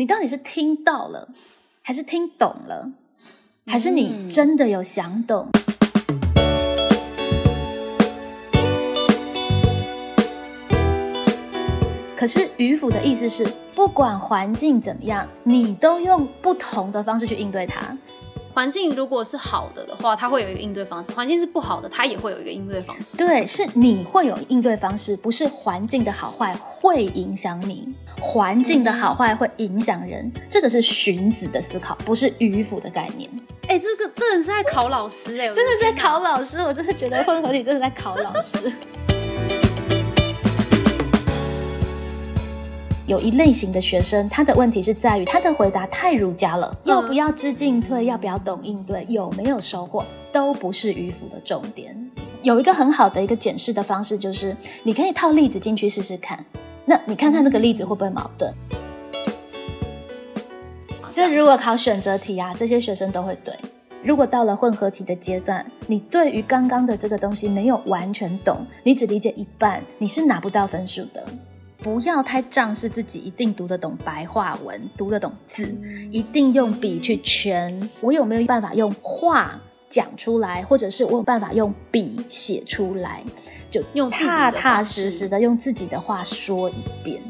你到底是听到了，还是听懂了，还是你真的有想懂？可是迂腐的意思是，不管环境怎么样，你都用不同的方式去应对它。环境如果是好的的话，它会有一个应对方式；环境是不好的，它也会有一个应对方式。对，是你会有应对方式，不是环境的好坏会影响你，环境的好坏会影响人。这个是荀子的思考，不是迂腐的概念。哎，这个真的是在考老师哎，真的是在考老师。我就是觉得混合体真的在考老师。有一类型的学生，他的问题是在于他的回答太儒家了，要不要知进退，要不要懂应对，有没有收获，都不是迂腐的重点。有一个很好的一个检视的方式，就是你可以套例子进去试试看，那你看看那个例子会不会矛盾？这如果考选择题啊，这些学生都会对。如果到了混合题的阶段，你对于刚刚的这个东西没有完全懂，你只理解一半，你是拿不到分数的。不要太仗势自己一定读得懂白话文，读得懂字，一定用笔去圈。我有没有办法用话讲出来，或者是我有办法用笔写出来？就用踏踏实实的用自己的话说一遍。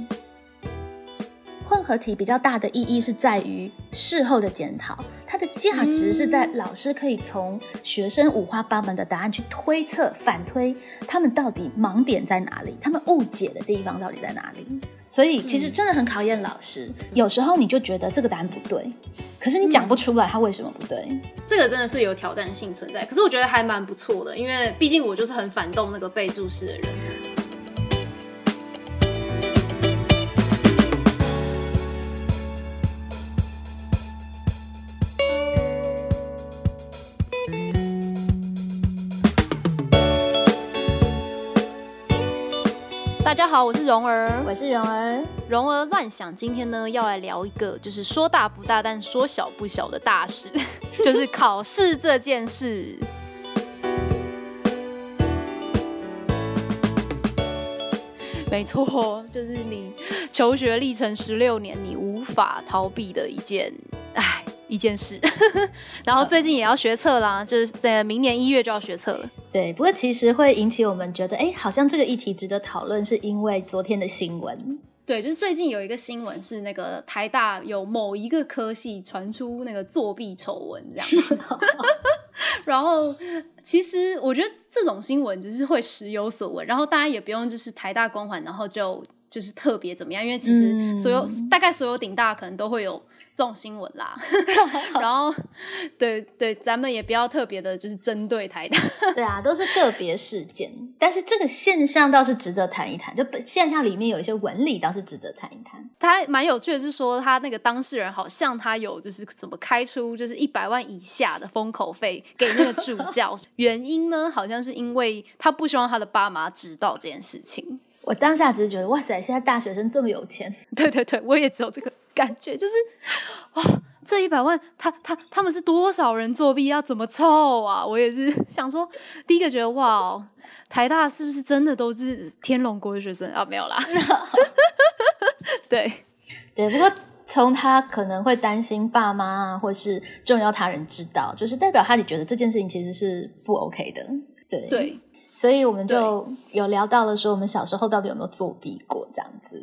混合题比较大的意义是在于事后的检讨，它的价值是在老师可以从学生五花八门的答案去推测、反推他们到底盲点在哪里，他们误解的地方到底在哪里。所以其实真的很考验老师。有时候你就觉得这个答案不对，可是你讲不出来他为什么不对。这个真的是有挑战性存在。可是我觉得还蛮不错的，因为毕竟我就是很反动那个备注式的人。好，我是蓉儿，我是蓉儿，蓉儿乱想。今天呢，要来聊一个就是说大不大，但说小不小的大事，就是考试这件事。没错，就是你求学历程十六年，你无法逃避的一件，唉。一件事，然后最近也要学测啦，就是在明年一月就要学测了。对，不过其实会引起我们觉得，哎，好像这个议题值得讨论，是因为昨天的新闻。对，就是最近有一个新闻是那个台大有某一个科系传出那个作弊丑闻这样。然后其实我觉得这种新闻就是会时有所闻，然后大家也不用就是台大光环，然后就就是特别怎么样，因为其实所有大概所有顶大可能都会有。这种新闻啦，然后对对，咱们也不要特别的，就是针对台大，对啊，都是个别事件，但是这个现象倒是值得谈一谈。就现象里面有一些纹理，倒是值得谈一谈。他蛮有趣的是说，他那个当事人好像他有就是怎么开出就是一百万以下的封口费给那个助教，原因呢，好像是因为他不希望他的爸妈知道这件事情。我当下只是觉得，哇塞，现在大学生这么有钱，对对对，我也只有这个。感觉就是，哇，这一百万，他他他们是多少人作弊，要怎么凑啊？我也是想说，第一个觉得，哇，台大是不是真的都是天龙国的学生啊？没有啦，对对，不过从他可能会担心爸妈或是重要他人知道，就是代表他也觉得这件事情其实是不 OK 的，对对，所以我们就有聊到了说，我们小时候到底有没有作弊过这样子。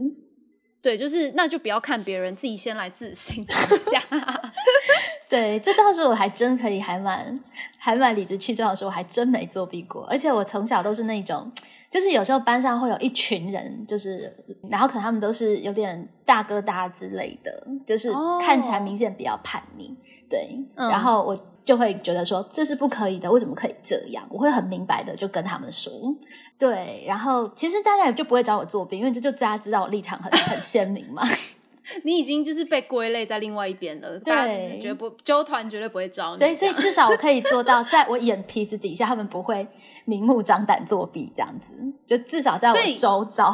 对，就是那就不要看别人，自己先来自省一下。对，这倒是我还真可以，还蛮还蛮理直气壮的说，我还真没作弊过。而且我从小都是那种，就是有时候班上会有一群人，就是然后可能他们都是有点大哥大之类的，就是看起来明显比较叛逆。对，然后我。就会觉得说这是不可以的，为什么可以这样？我会很明白的就跟他们说，对。然后其实大家也就不会找我作弊，因为这就大家知道我立场很很鲜明嘛。你已经就是被归类在另外一边了，对，绝不纠团绝对不会找你。所以，所以至少我可以做到，在我眼皮子底下，他们不会明目张胆作弊这样子。就至少在我周遭，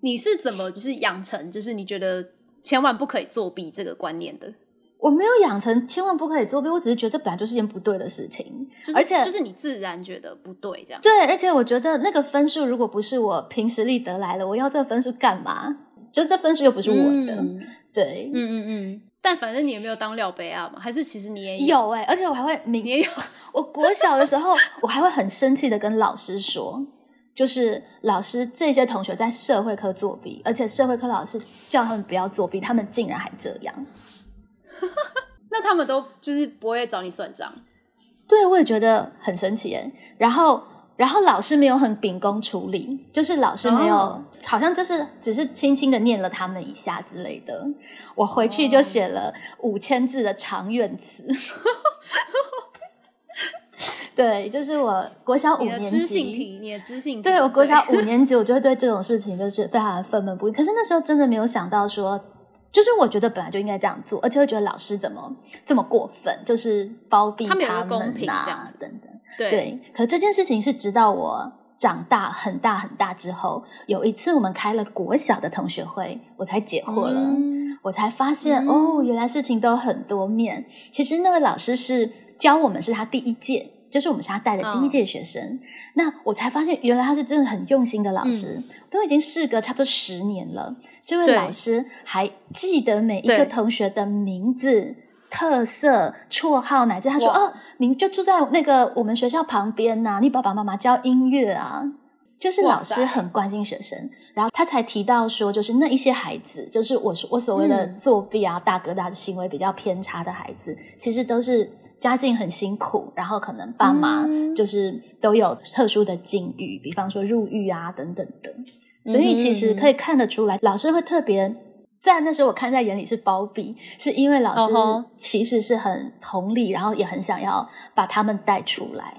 你是怎么就是养成就是你觉得千万不可以作弊这个观念的？我没有养成千万不可以作弊，我只是觉得这本来就是件不对的事情，而且就是你自然觉得不对这样。对，而且我觉得那个分数如果不是我凭实力得来的，我要这个分数干嘛？就这分数又不是我的，对，嗯嗯嗯。但反正你也没有当廖杯啊嘛，还是其实你也有哎、而且我还会明你也有 我国小的时候，我还会很生气的跟老师说，就是老师这些同学在社会科作弊，而且社会科老师叫他们不要作弊，他们竟然还这样。那他们都就是不会找你算账。对，我也觉得很神奇耶。然后，然后老师没有很秉公处理，就是老师没有，哦好像就是只是轻轻的念了他们一下之类的。我回去就写了五千字的长怨词。对，就是我国小五年你的知性级，题，你的知性题，对我国小五年级，我就会对这种事情就是非常的愤懑不已。可是那时候真的没有想到说，就是我觉得本来就应该这样做，而且会觉得老师怎么这么过分，就是包庇他们有一个们公平呐这样子等等。对对，可这件事情是直到我长大很大很大之后，有一次我们开了国小的同学会，我才解惑了。嗯我才发现、嗯哦，原来事情都很多面。其实那位老师是教我们是他第一届，就是我们是他带的第一届学生。那我才发现，原来他是真的很用心的老师，都已经事隔差不多十年了。这位老师还记得每一对个同学的名字。特色、绰号，乃至他说：“哦，您就住在那个我们学校旁边呐、你爸爸妈妈教音乐啊。”就是老师很关心学生，然后他才提到说，就是那一些孩子，就是我说我所谓的嗯作弊啊、大哥大的行为比较偏差的孩子，其实都是家境很辛苦，然后可能爸妈嗯就是都有特殊的境遇，比方说入狱啊等等的，所以其实可以看得出来，老师会特别。在那时候，我看在眼里是包庇，是因为老师其实是很同理，然后也很想要把他们带出来。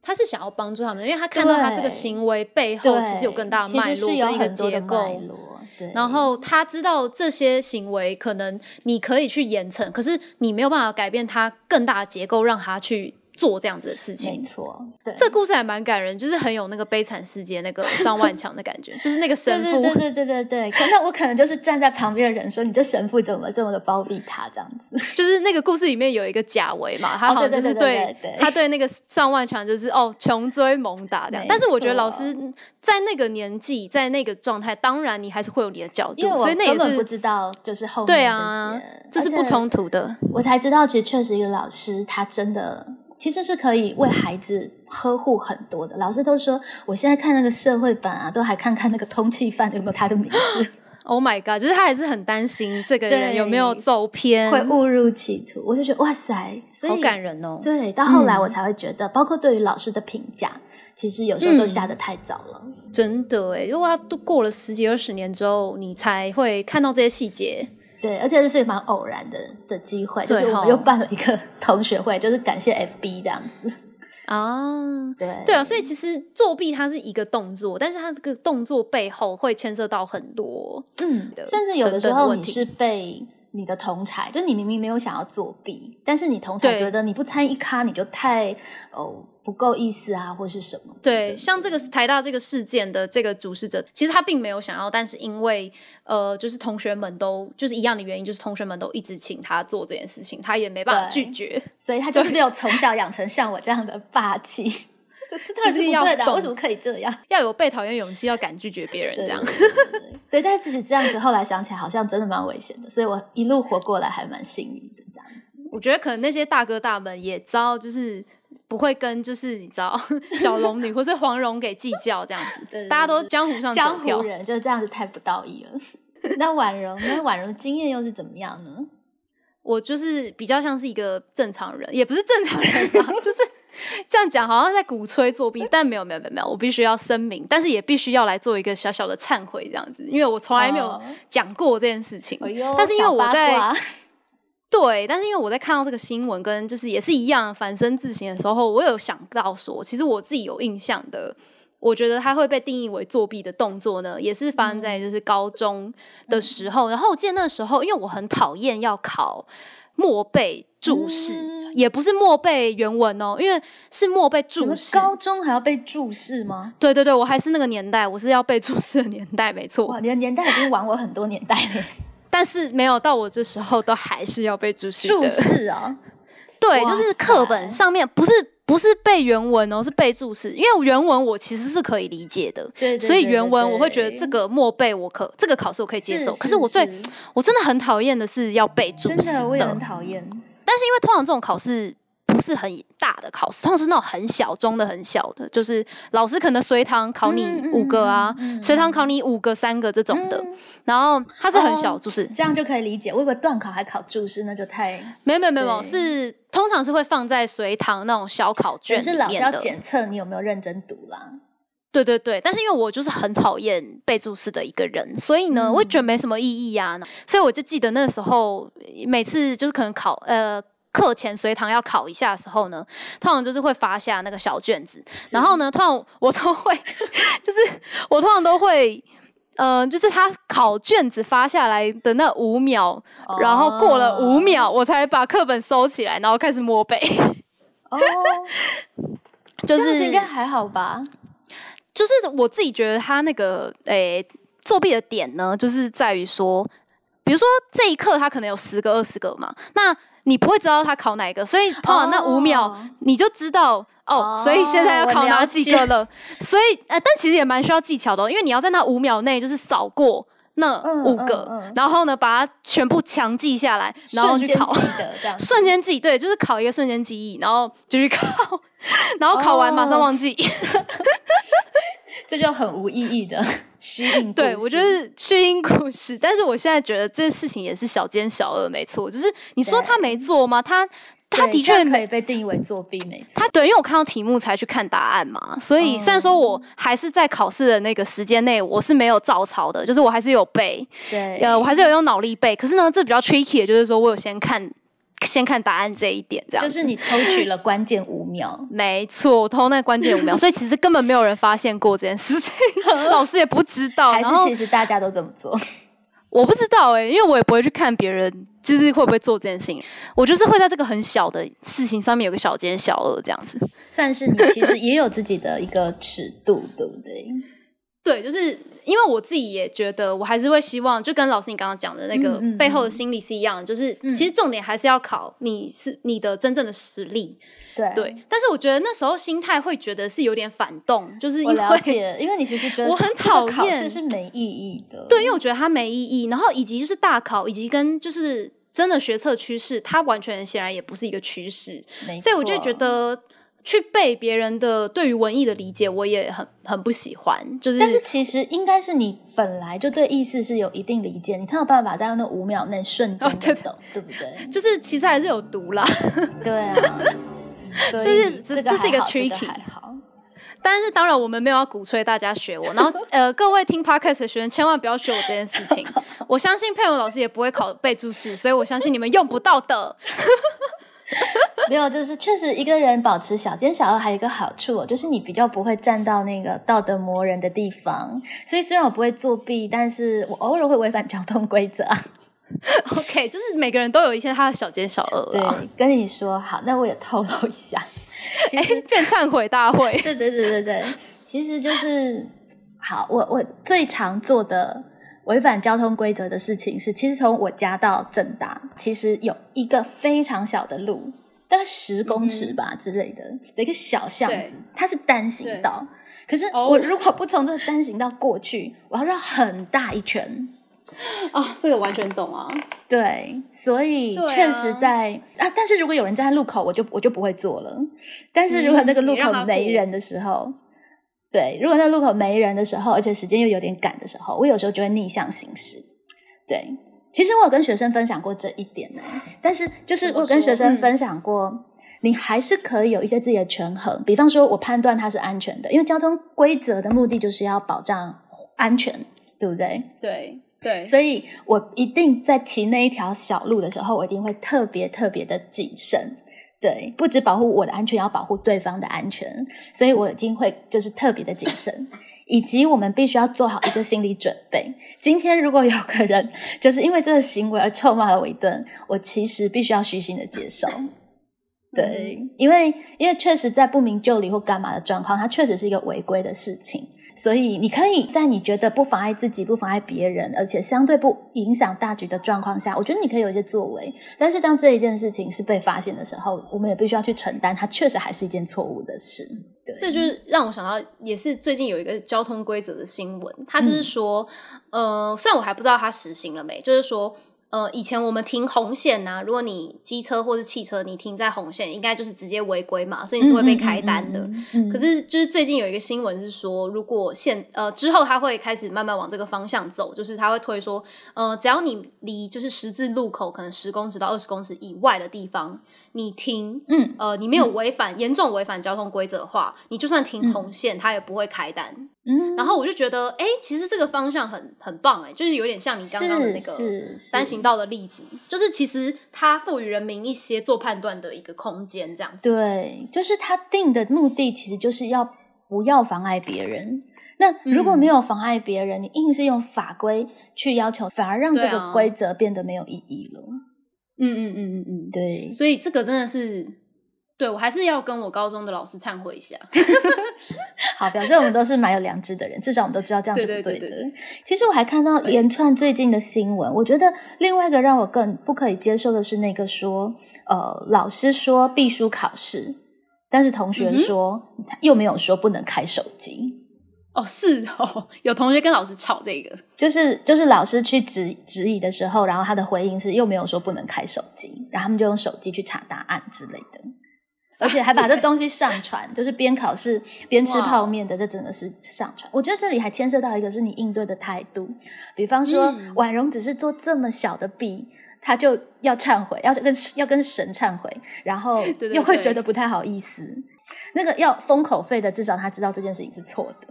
他是想要帮助他们，因为他看到他这个行为背后，其实有更大的脉其实是有络跟一个很多的结构脉。络。对，然后他知道这些行为可能你可以去严惩，可是你没有办法改变他更大的结构，让他去做这样子的事情没。错，对，这故事还蛮感人，就是很有那个悲惨世界那个 上万强的感觉，就是那个神父对对对对对对对，可能我可能就是站在旁边的人说，你这神父怎么这么的包庇他这样子？就是那个故事里面有一个贾维嘛，他哦好像就是对他对那个上万强就是哦穷追猛打这样。但是我觉得老师在那个年纪，在那个状态，当然你还是会有你的角度，所以那也是不知道，就是后面对这啊，，这是不冲突的。我才知道，其实确实一个老师，他真的其实是可以为孩子呵护很多的。老师都说，我现在看那个社会版啊，都还看看那个通缉犯有没有他的名字，Oh my god！就是他还是很担心这个人有没有走偏，会误入歧途。我就觉得哇塞，所以好感人哦。对，到后来嗯我才会觉得，包括对于老师的评价，其实有时候都下得太早了。真的哎，如果他都过了十几二十年之后，你才会看到这些细节。对，而且这是蛮偶然的的机会，就是我们又办了一个 同学会，就是感谢 FB 这样子。啊，对对啊，所以其实作弊它是一个动作，但是它这个动作背后会牵涉到很多，嗯，甚至有的时候你是被你的同才，就你明明没有想要作弊，但是你同才对觉得你不参与一咖你就太哦不够意思啊，或是什么？对，像这个台大这个事件的这个主事者，其实他并没有想要，但是因为呃，就是同学们都就是一样的原因，就是同学们都一直请他做这件事情，他也没办法拒绝。所以他就是没有从小养成像我这样的霸气，就 是要是不对的啊，为什么可以这样？要有被讨厌勇气，要敢拒绝别人，这样。对 但是其实这样子后来想起来，好像真的蛮危险的，所以我一路活过来还蛮幸运的，这样。我觉得可能那些大哥大们也知道，就是不会跟就是你知道 小龙女或是黄蓉给计较这样子，对对大家都江湖上江湖。人就这样子太不道义了。那婉容那？婉容的经验又是怎么样呢？我就是比较像是一个正常人，也不是正常人吧，就是这样讲，好像在鼓吹作弊，但没有没有没有没有，我必须要声明，但是也必须要来做一个小小的忏悔，这样子，因为我从来没有哦讲过这件事情。但是因为我在卦对，但是因为我在看到这个新闻跟就是也是一样反身自省的时候，我有想到说，其实我自己有印象的，我觉得它会被定义为作弊的动作呢，也是发生在就是高中的时候。然后我记得那时候，因为我很讨厌要考默背注释，嗯也不是默背原文哦，因为是默背注释。高中还要被注释吗？对对对，我还是那个年代，我是要背注释的年代，没错。哇，你的年代已经晚我很多年代了。但是没有到我这时候，都还是要背注释。注释啊，对，就是课本上面不是不是背原文哦，是背注释。因为原文我其实是可以理解的，对，所以原文我会觉得这个默背我可这个考试我可以接受。可是我最我真的很讨厌的是要背注释的，真的我也很讨厌。但是因为通常这种考试。不是很大的考试，通常是那种很小中的很小的，就是老师可能随堂考你五个啊，随堂考你五个三个这种的，然后它是很小，就是这样就可以理解。我以为段考还考注释，那就太没有没有没有，是通常是会放在随堂那种小考卷是老师要检测你有没有认真读啦。对对对，但是因为我就是很讨厌背注释的一个人，所以呢，我觉得没什么意义呀。所以我就记得那时候每次就是可能考呃。课前随堂要考一下的时候呢，通常就是会发下那个小卷子，然后呢，通常我都会，就是我通常都会，嗯，就是他考卷子发下来的那五秒，然后过了五秒，我才把课本收起来，然后开始摸背。哦，就是应该还好吧？就是我自己觉得他那个诶作弊的点呢，就是在于说，比如说这一课他可能有十个、二十个嘛，那。你不会知道他考哪一个，所以通常那五秒你就知道哦，所以现在要考哪几个了。所以呃，但其实也蛮需要技巧的，因为你要在那五秒内就是扫过那五个，然后呢把它全部强记下来，然后去考。瞬间记对，就是考一个瞬间记忆，然后就去考，然后考完马上忘记。这就很无意义的 虚应对我觉得虚应故事，但是我现在觉得这个事情也是小奸小恶，没错。就是你说他没做吗？他他的确可以被定义为作弊，没错。他对，因为我看到题目才去看答案嘛，所以虽然说我还是在考试的那个时间内，我是没有照抄的，就是我还是有背，对，呃，我还是有用脑力背。可是呢，这比较 tricky 的就是说我有先看。先看答案这一点，这样就是你偷取了关键五秒，没错，偷那关键五秒，所以其实根本没有人发现过这件事情，老师也不知道，还是其实大家都这么做，我不知道哎，因为我也不会去看别人，就是会不会做这件事情，我就是会在这个很小的事情上面有个小奸小恶这样子，算是你其实也有自己的一个尺度，对不对？对，就是。因为我自己也觉得，我还是会希望，就跟老师你刚刚讲的那个背后的心理是一样的，就是其实重点还是要考你是你的真正的实力。对对，但是我觉得那时候心态会觉得是有点反动，就是我了解，因为你其实觉得 我很讨厌考试是没意义的。对，因为我觉得它没意义，然后以及就是大考，以及跟就是真的学测趋势，它完全显然也不是一个趋势，所以我就觉得。去背别人的对于文艺的理解，我也很很不喜欢。就是，但是其实应该是你本来就对意思是有一定理解，你才有办法在那五秒内瞬间懂，对不对？就是其实还是有毒啦。对啊，就是这这是一个 tricky。但是当然我们没有要鼓吹大家学我，然后呃各位听 podcast 的学生千万不要学我这件事情。我相信佩文老师也不会考背注释，所以我相信你们用不到的。没有，就是确实一个人保持小奸小恶，还有一个好处，就是你比较不会站到那个道德磨人的地方。所以虽然我不会作弊，但是我偶尔会违反交通规则。OK，就是每个人都有一些他的小奸小恶。对，跟你说好，那我也透露一下，其实变忏悔大会。对对对对对，其实就是好，我我最常做的。违反交通规则的事情是，其实从我家到正大，其实有一个非常小的路，大概十公尺吧之类的的一个小巷子，它是单行道。可是我如果不从这个单行道过去，我要绕很大一圈。啊，这个完全懂啊。对，所以确实在啊，但是如果有人在路口，我就我就不会做了。但是如果那个路口没人的时候。对，如果那路口没人的时候，而且时间又有点赶的时候，我有时候就会逆向行驶。对，其实我有跟学生分享过这一点呢。但是，就是我跟学生分享过，你还是可以有一些自己的权衡。比方说，我判断它是安全的，因为交通规则的目的就是要保障安全，对不对？对对，所以我一定在骑那一条小路的时候，我一定会特别特别的谨慎。对，不止保护我的安全，要保护对方的安全，所以我一定会就是特别的谨慎，以及我们必须要做好一个心理准备。今天如果有个人就是因为这个行为而臭骂了我一顿，我其实必须要虚心的接受。对，因为因为确实在不明就里或干嘛的状况，它确实是一个违规的事情，所以你可以在你觉得不妨碍自己、不妨碍别人，而且相对不影响大局的状况下，我觉得你可以有一些作为。但是当这一件事情是被发现的时候，我们也必须要去承担，它确实还是一件错误的事。对，这就是让我想到，也是最近有一个交通规则的新闻，它就是说，呃，虽然我还不知道它实行了没，就是说。呃，以前我们停红线呐，如果你机车或是汽车，你停在红线，应该就是直接违规嘛，所以你是会被开单的。可是就是最近有一个新闻是说，如果现呃之后他会开始慢慢往这个方向走，就是他会推说，呃，只要你离就是十字路口可能十公尺到二十公尺以外的地方。你停，嗯，呃，你没有违反严重违反交通规则的话，你就算停红线，他也不会开单。嗯，然后我就觉得，哎，其实这个方向很很棒，哎，就是有点像你刚刚的那个单行道的例子，就是其实它赋予人民一些做判断的一个空间，这样子。对，就是他定的目的其实就是要不要妨碍别人。那如果没有妨碍别人，你硬是用法规去要求，反而让这个规则变得没有意义了。嗯嗯嗯嗯嗯，对，所以这个真的是，对我还是要跟我高中的老师忏悔一下。好，表示我们都是蛮有良知的人，至少我们都知道这样是不对的。其实我还看到连串最近的新闻，我觉得另外一个让我更不可以接受的是那个说，呃，老师说必须考试，但是同学说又没有说不能开手机。哦，是哦，有同学跟老师吵这个，就是就是老师去指质疑的时候，然后他的回应是又没有说不能开手机，然后他们就用手机去查答案之类的，而且还把这东西上传，就是边考试边吃泡面的这整个是上传。我觉得这里还牵涉到一个是你应对的态度，比方说婉容只是做这么小的弊，他就要忏悔，要跟要跟神忏悔，然后 又会觉得不太好意思。那个要封口费的，至少他知道这件事情是错的。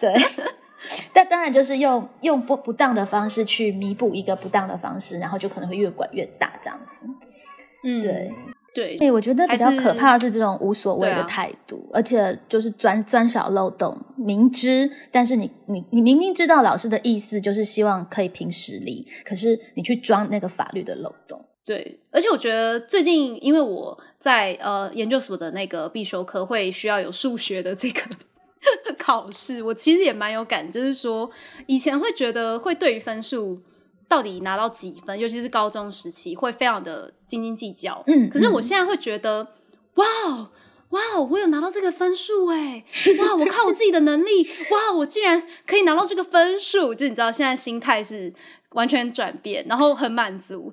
对，但当然就是用用不不当的方式去弥补一个不当的方式，然后就可能会越管越大这样子。嗯，对对，对我觉得比较可怕的是这种无所谓的态度，而且就是钻钻小漏洞，明知但是你你你明明知道老师的意思就是希望可以凭实力，可是你去装那个法律的漏洞。对，而且我觉得最近因为我在呃研究所的那个必修课会需要有数学的这个。考试，我其实也蛮有感，就是说以前会觉得会对于分数到底拿到几分，尤其是高中时期会非常的斤斤计较。嗯，可是我现在会觉得，哇哇，我有拿到这个分数哎，哇，我靠我自己的能力，哇，我竟然可以拿到这个分数，就你知道现在心态是完全转变，然后很满足，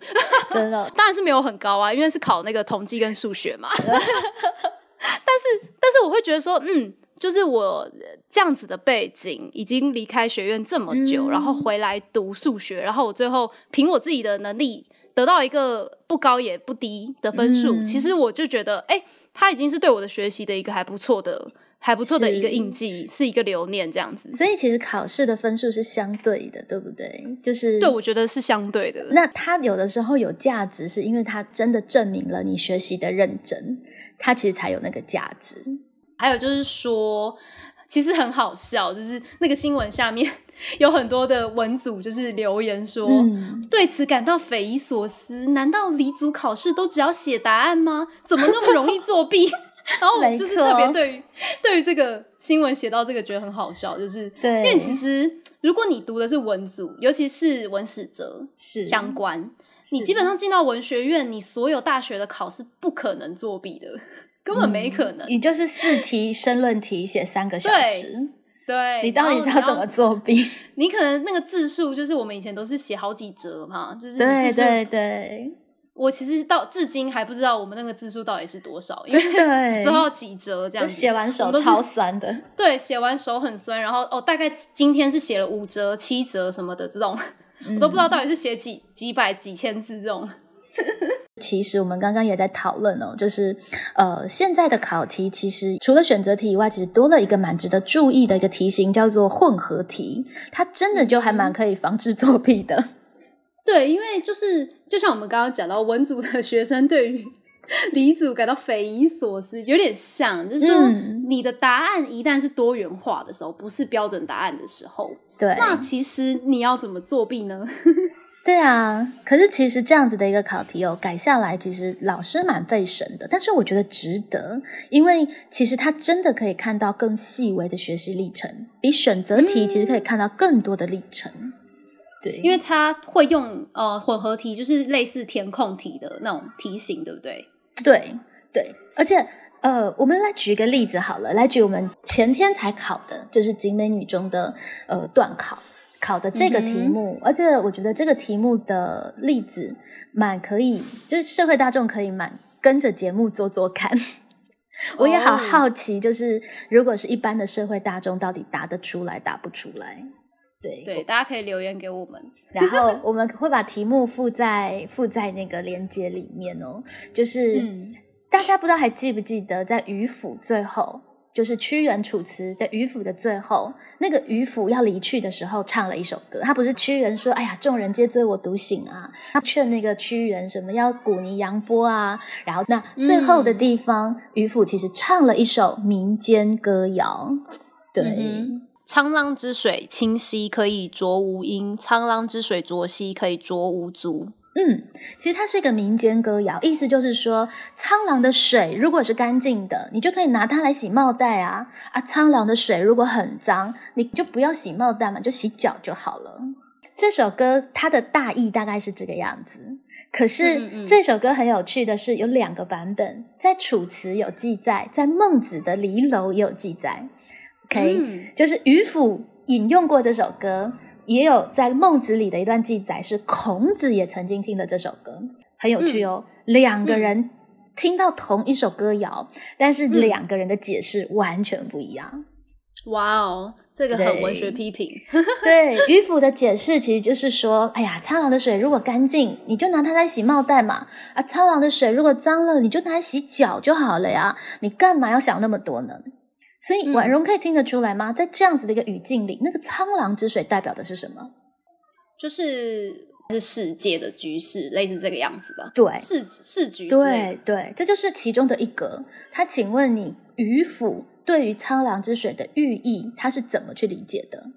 真的，当然是没有很高啊，因为是考那个统计跟数学嘛。但是，但是我会觉得说，嗯。就是我这样子的背景，已经离开学院这么久，然后回来读数学，然后我最后凭我自己的能力得到一个不高也不低的分数。其实我就觉得，哎，他已经是对我的学习的一个还不错的、还不错的一个印记，是一个留念这样子。所以其实考试的分数是相对的，对不对？就是对，我觉得是相对的。那它有的时候有价值，是因为它真的证明了你学习的认真，它其实才有那个价值。还有就是说，其实很好笑，就是那个新闻下面有很多的文组，就是留言说对此感到匪夷所思。难道离组考试都只要写答案吗？怎么那么容易作弊？然后就是特别对于对于这个新闻写到这个，觉得很好笑，就是对，因为其实如果你读的是文组，尤其是文史哲是相关，你基本上进到文学院，你所有大学的考试不可能作弊的。根本没可能，你就是四题申论题写三个小时，对，你到底是要怎么作弊？你可能那个字数就是我们以前都是写好几折嘛，就是对对对。我其实到至今还不知道我们那个字数到底是多少，因为 只知道几折这样。写完手超酸的，对，写完手很酸。然后哦，大概今天是写了五折、七折什么的这种，我都不知道到底是写几几百、几千字这种。其实我们刚刚也在讨论哦，就是呃，现在的考题其实除了选择题以外，其实多了一个蛮值得注意的一个题型，叫做混合题。它真的就还蛮可以防止作弊的。对，因为就是就像我们刚刚讲到，文组的学生对于理组感到匪夷所思，有点像，就是说你的答案一旦是多元化的时候，不是标准答案的时候，对，那其实你要怎么作弊呢？对啊，可是其实这样子的一个考题哦，改下来其实老师蛮费神的，但是我觉得值得，因为其实他真的可以看到更细微的学习历程，比选择题其实可以看到更多的历程。对，因为他会用呃混合题，就是类似填空题的那种题型，对不对？对对，而且呃，我们来举一个例子好了，来举我们前天才考的，就是景美女中的呃段考。考的这个题目，而且我觉得这个题目的例子蛮可以，就是社会大众可以蛮跟着节目做做看。我也好好奇，就是如果是一般的社会大众，到底答得出来答不出来？对对，大家可以留言给我们，然后我们会把题目附在附在那个链接里面哦。就是大家不知道还记不记得，在鱼府最后。就是屈原《楚辞》的渔父的最后，那个渔父要离去的时候，唱了一首歌。他不是屈原说：“哎呀，众人皆醉我独醒啊！”他劝那个屈原什么要鼓泥扬波啊。然后那最后的地方，渔父其实唱了一首民间歌谣。对，沧浪之水清兮，可以濯吾缨；沧浪之水浊兮，可以濯吾足。嗯，其实它是一个民间歌谣，意思就是说，苍狼的水如果是干净的，你就可以拿它来洗帽带啊啊！苍狼的水如果很脏，你就不要洗帽带嘛，就洗脚就好了。这首歌它的大意大概是这个样子。可是这首歌很有趣的是，有两个版本，在《楚辞》有记载，在孟子的《离楼》也有记载。OK，就是渔父引用过这首歌。也有在孟子里的一段记载，是孔子也曾经听的这首歌，很有趣哦。两个人听到同一首歌谣，但是两个人的解释完全不一样。哇哦，这个很文学批评。对，渔夫的解释其实就是说：哎呀，苍狼的水如果干净，你就拿它来洗帽带嘛；啊，苍狼的水如果脏了，你就拿来洗脚就好了呀。你干嘛要想那么多呢？所以婉容可以听得出来吗？在这样子的一个语境里，那个苍狼之水代表的是什么？就是是世界的局势，类似这个样子吧？对，世世局。对对，这就是其中的一格。他请问你，渔府对于苍狼之水的寓意，他是怎么去理解的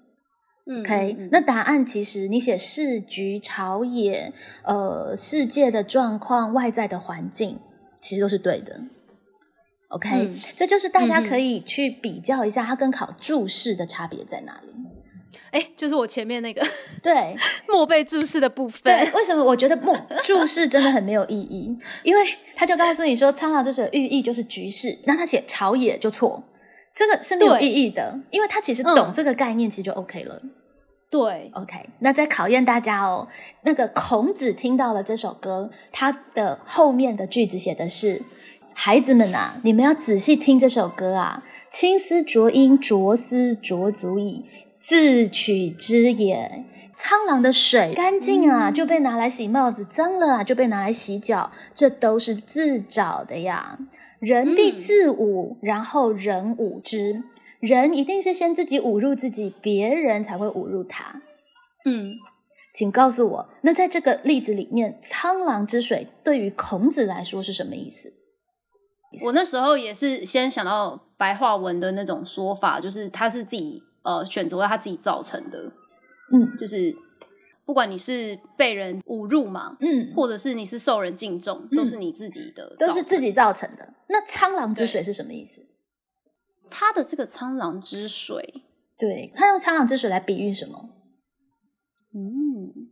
？OK，那答案其实你写世局、朝野、呃，世界的状况、外在的环境，其实都是对的。OK，这就是大家可以去比较一下，它跟考注释的差别在哪里？哎，就是我前面那个对 默背注释的部分。对，为什么我觉得默注释真的很没有意义？因为他就告诉你说，苍狼之水的寓意就是局势，那他写朝野就错，这个是没有意义的，因为他其实懂这个概念，其实就 OK 了。对，OK，那在考验大家哦。那个孔子听到了这首歌，他的后面的句子写的是。孩子们啊，你们要仔细听这首歌啊！青丝浊音，浊丝浊足矣，自取之也。苍狼的水干净啊，就被拿来洗帽子；脏了啊，就被拿来洗脚。这都是自找的呀。人必自侮，然后人侮之。人一定是先自己侮辱自己，别人才会侮辱他。嗯，请告诉我，那在这个例子里面，苍狼之水对于孔子来说是什么意思？我那时候也是先想到白话文的那种说法，就是他是自己呃选择了他自己造成的，嗯，就是不管你是被人侮辱嘛，嗯，或者是你是受人敬重，都是你自己的，都是自己造成的。那苍狼之水是什么意思？他的这个苍狼之水，对他用苍狼之水来比喻什么？嗯，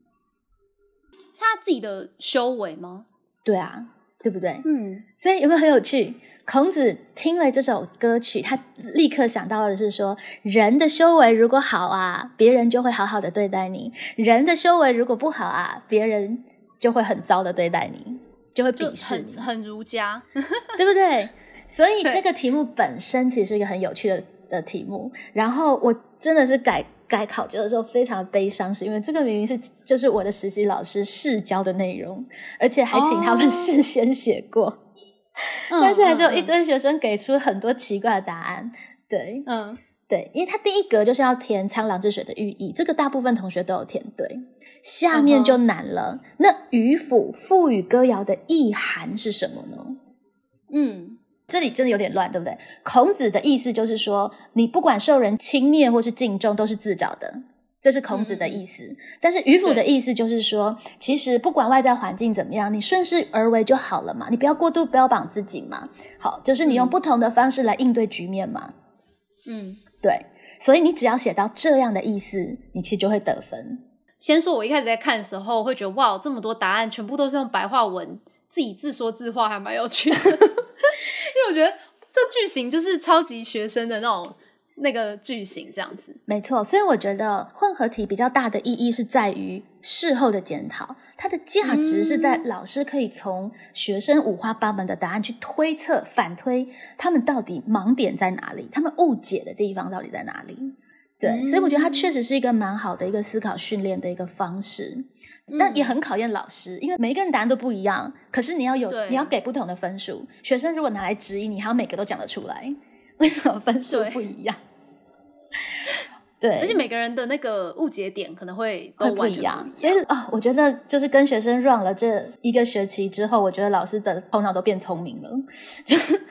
是他自己的修为吗？对啊。对不对？嗯，所以有没有很有趣？孔子听了这首歌曲，他立刻想到的是说：人的修为如果好啊，别人就会好好的对待你；人的修为如果不好啊，别人就会很糟的对待你，就会鄙视你，很儒家，对不对？所以这个题目本身其实是一个很有趣的的题目。然后我真的是改。改考卷的时候非常悲伤，是因为这个明明是就是我的实习老师试教的内容，而且还请他们事先写过，但是还是有一堆学生给出很多奇怪的答案。对，嗯，对，因为他第一格就是要填苍狼之水的寓意，这个大部分同学都有填对，下面就难了。那渔府赋予歌谣的意涵是什么呢？嗯。这里真的有点乱，对不对？孔子的意思就是说，你不管受人轻蔑或是敬重，都是自找的。这是孔子的意思。但是迂腐的意思就是说，其实不管外在环境怎么样，你顺势而为就好了嘛，你不要过度标榜自己嘛。好，就是你用不同的方式来应对局面嘛。嗯，对，所以你只要写到这样的意思，你其实就会得分。先说，我一开始在看的时候会觉得，哇，这么多答案全部都是用白话文，自己自说自话，还蛮有趣的。我觉得这句型就是超级学生的那种那个句型，这样子。没错，所以我觉得混合题比较大的意义是在于事后的检讨，它的价值是在老师可以从学生五花八门的答案去推测、反推他们到底盲点在哪里，他们误解的地方到底在哪里。对，所以我觉得它确实是一个蛮好的一个思考训练的一个方式，但也很考验老师，因为每一个人答案都不一样。可是你要有，你要给不同的分数。学生如果拿来质疑你，还要每个都讲得出来，为什么分数不一样？对，而且每个人的那个误解点可能会会不一样。所以啊，我觉得就是跟学生 run 了这一个学期之后，我觉得老师的头脑都变聪明了，就是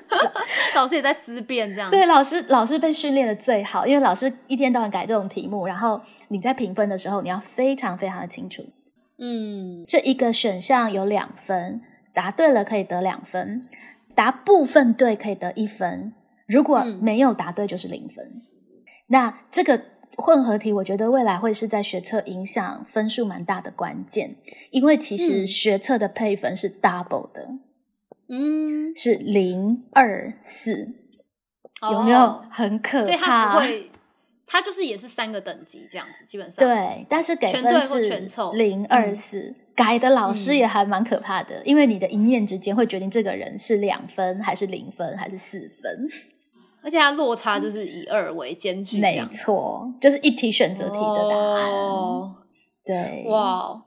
老师也在思辨这样。对，老师老师被训练的最好，因为老师一天到晚改这种题目，然后你在评分的时候，你要非常非常的清楚。嗯，这一个选项有两分，答对了可以得两分，答部分对可以得一分，如果没有答对就是零分。那这个。混合题，我觉得未来会是在学测影响分数蛮大的关键，因为其实学测的配分是 double 的，嗯，是零二四，有没有很可怕？所以它不会，它就是也是三个等级这样子，基本上对，但是给分是零二四，改的老师也还蛮可怕的，因为你的一念之间会决定这个人是两分还是零分还是四分。而且它落差就是以二为间距，没错，就是一题选择题的答案。对，哇，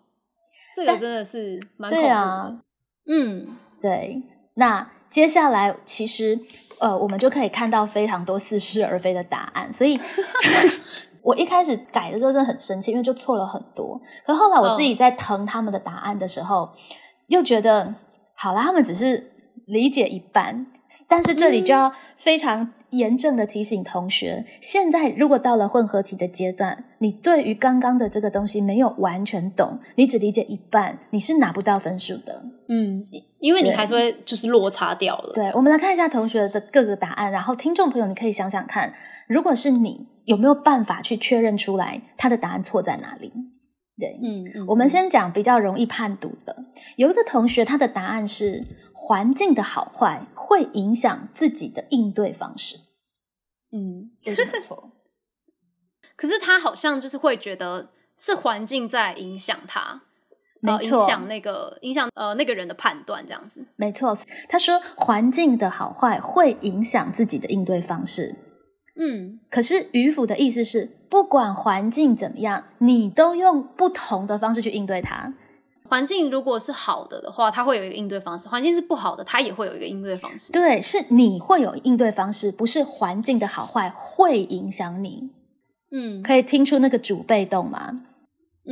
这个真的是蛮恐怖的。嗯，对。那接下来其实呃，我们就可以看到非常多似是而非的答案。所以 我一开始改的时候真的很生气，因为就错了很多。可后来我自己在疼他们的答案的时候，又觉得好了，他们只是理解一半。但是这里就要非常严正的提醒同学：现在如果到了混合题的阶段，你对于刚刚的这个东西没有完全懂，你只理解一半，你是拿不到分数的。嗯，因为你还是会就是落差掉了。对，我们来看一下同学的各个答案，然后听众朋友你可以想想看，如果是你，有没有办法去确认出来他的答案错在哪里？对，嗯，我们先讲比较容易判读的。有一个同学，他的答案是环境的好坏会影响自己的应对方式。嗯，为什么错？可是他好像就是会觉得是环境在影响他，没错，影响那个影响呃那个人的判断这样子。没错，他说环境的好坏会影响自己的应对方式。嗯，可是迂腐的意思是，不管环境怎么样，你都用不同的方式去应对它。环境如果是好的的话，它会有一个应对方式；环境是不好的，它也会有一个应对方式。对，是你会有应对方式，不是环境的好坏会影响你。嗯，可以听出那个主被动吗？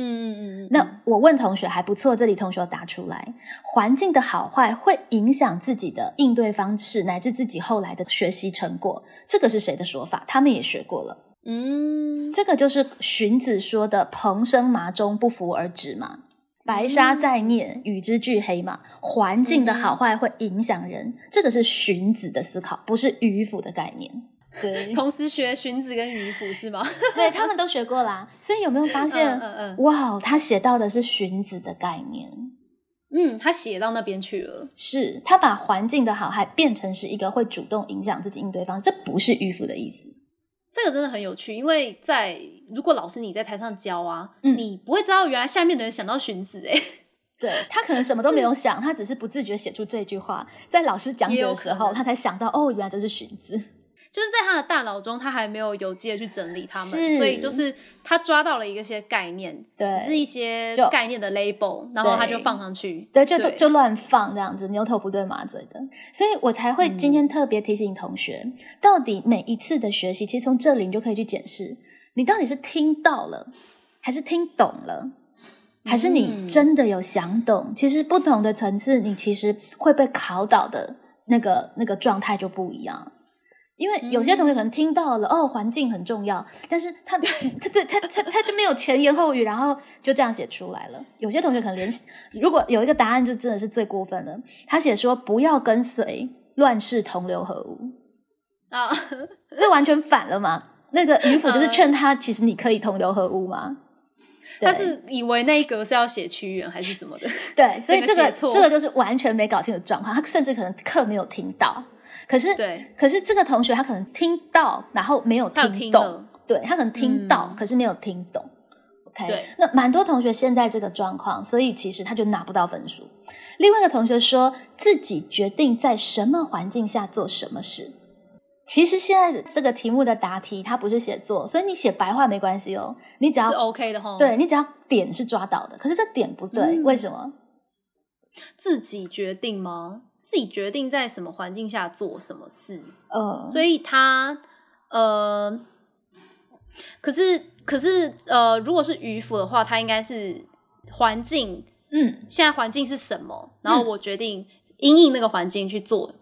嗯嗯嗯，那我问同学还不错，这里同学答出来，环境的好坏会影响自己的应对方式，乃至自己后来的学习成果。这个是谁的说法？他们也学过了。嗯，这个就是荀子说的“蓬生麻中，不服而止”嘛。白沙在念，与之俱黑嘛。环境的好坏会影响人，这个是荀子的思考，不是迂腐的概念。对，同时学荀子跟渔夫是吗？对他们都学过啦，所以有没有发现？嗯嗯，哇，他写到的是荀子的概念。嗯，他写到那边去了。是他把环境的好，还变成是一个会主动影响自己应对方式，这不是迂腐的意思。这个真的很有趣，因为在如果老师你在台上教啊，嗯你不会知道原来下面的人想到荀子哎。对他可能什么都没有想，他只是不自觉写出这句话，在老师讲解的时候，他才想到哦，原来这是荀子。就是在他的大脑中，他还没有有机的去整理他们，是所以就是他抓到了一个些概念，对只是一些概念的 label，然后他就放上去，对，就对就乱放这样子，牛头不对马嘴的，所以我才会今天特别提醒同学，到底每一次的学习，其实从这里你就可以去检视，你到底是听到了，还是听懂了，还是你嗯真的有想懂？其实不同的层次，你其实会被考倒的那个那个状态就不一样。因为有些同学可能听到了、哦，环境很重要，但是他他他他他他就没有前言后语，然后就这样写出来了。有些同学可能连如果有一个答案就真的是最过分了，他写说不要跟随乱世同流合污啊，这完全反了嘛？那个渔夫就是劝他，其实你可以同流合污吗？他是以为那一格是要写屈原还是什么的？对，所以这个这个就是完全没搞清楚状况，他甚至可能课没有听到。可是，对，可是这个同学他可能听到，然后没有听懂，对他可能听到，可是没有听懂。OK，那蛮多同学现在这个状况，所以其实他就拿不到分数。另外一个同学说自己决定在什么环境下做什么事。其实现在这个题目的答题，它不是写作，所以你写白话没关系哦。你只要是 OK 的哈，对你只要点是抓到的。可是这点不对，为什么？自己决定吗？自己决定在什么环境下做什么事，呃，所以他呃，可是可是呃，如果是渔夫的话，他应该是环境，嗯，现在环境是什么？然后我决定因应那个环境去做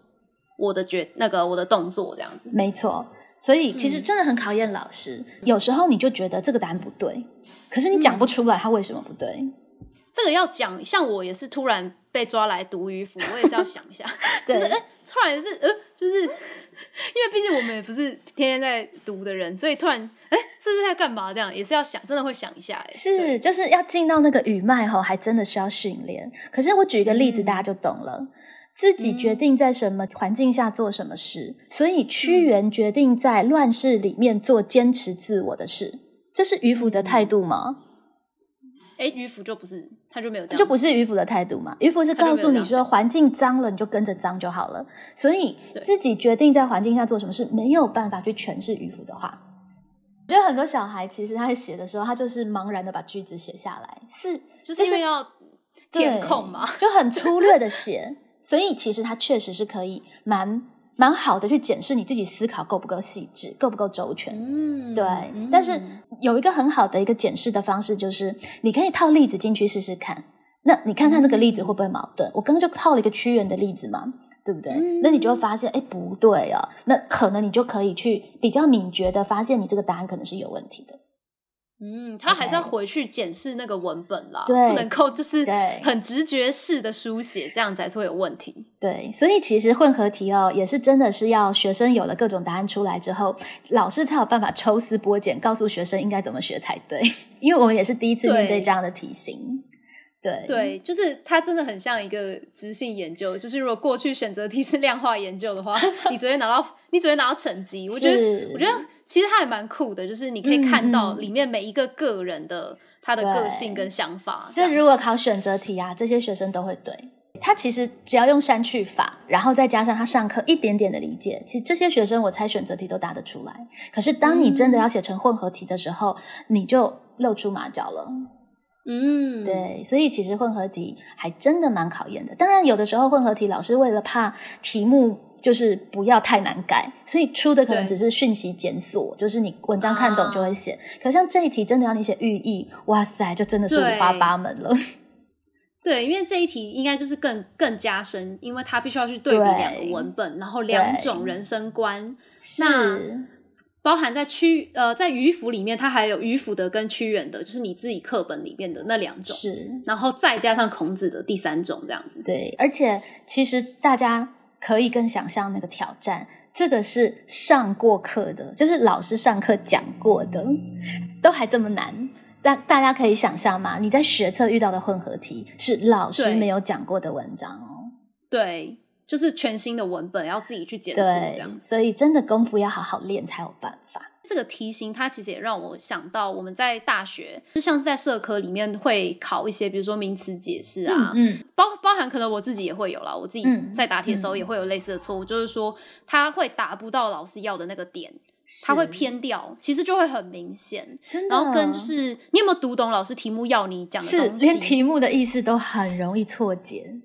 我的决那个我的动作，这样子，没错。所以其实真的很考验老师，有时候你就觉得这个答案不对，可是你讲不出来他为什么不对。这个要讲，像我也是突然被抓来读渔夫，我也是要想一下，就是哎，突然是呃，就是因为毕竟我们也不是天天在读的人，所以突然哎，这是在干嘛？这样也是要想，真的会想一下。是，就是要进到那个语脉后，还真的需要训练。可是我举一个例子，大家就懂了。自己决定在什么环境下做什么事，所以屈原决定在乱世里面做坚持自我的事，这是迂腐的态度吗？哎，迂腐就不是，他就没有，这就不是迂腐的态度嘛？迂腐是告诉你说，环境脏了，你就跟着脏就好了。所以自己决定在环境下做什么事，没有办法去诠释迂腐的话。我觉得很多小孩其实他在写的时候，他就是茫然的把句子写下来，是就是要填空嘛，就很粗略的写。所以其实它确实是可以蛮。蛮好的，去检视你自己思考够不够细致，够不够周全。嗯，对。但是有一个很好的一个检视的方式，就是你可以套例子进去试试看。那你看看那个例子会不会矛盾？我刚刚就套了一个屈原的例子嘛，对不对？那你就会发现，哎，不对啊。那可能你就可以去比较敏觉的发现，你这个答案可能是有问题的。嗯，他还是要回去检视那个文本啦，对不能够就是 很直觉式的书写，这样才是会有问题。对，所以其实混合题哦，也是真的是要学生有了各种答案出来之后，老师才有办法抽丝剥茧，告诉学生应该怎么学才对。因为我们也是第一次面对这样的题型。对对，就是它真的很像一个直性研究，就是如果过去选择题是量化研究的话，你只会拿到你只会拿到成绩。我觉得，我觉得。其实它也蛮酷的，就是你可以看到里面每一个个人的他的个性跟想法。这如果考选择题啊，这些学生都会对。他其实只要用删去法，然后再加上他上课一点点的理解，其实这些学生我猜选择题都答得出来。可是当你真的要写成混合题的时候，你就露出马脚了。嗯，对，所以其实混合题还真的蛮考验的。当然，有的时候混合题老师为了怕题目。就是不要太难改，所以出的可能只是讯息检索，就是你文章看懂就会写。可像这一题真的要你写寓意，哇塞，就真的是五花八门了。对，因为这一题应该就是更更加深，因为它必须要去对比两个文本，然后两种人生观。那包含在屈呃在渔府里面，它还有渔府的跟屈原的，就是你自己课本里面的那两种，是，然后再加上孔子的第三种这样子。对，而且其实大家。可以更想象那个挑战，这个是上过课的，就是老师上课讲过的，都还这么难。大大家可以想象吗？你在学测遇到的混合题是老师没有讲过的文章哦。对，就是全新的文本，要自己去检视这样。所以真的功夫要好好练才有办法。这个题型，它其实也让我想到，我们在大学，就像是在社科里面会考一些，比如说名词解释啊，嗯，包包含可能我自己也会有啦，我自己在答题的时候也会有类似的错误，就是说他会达不到老师要的那个点，他会偏掉，其实就会很明显。真的，然后跟就是你有没有读懂老师题目要你讲的东西？连题目的意思都很容易错解。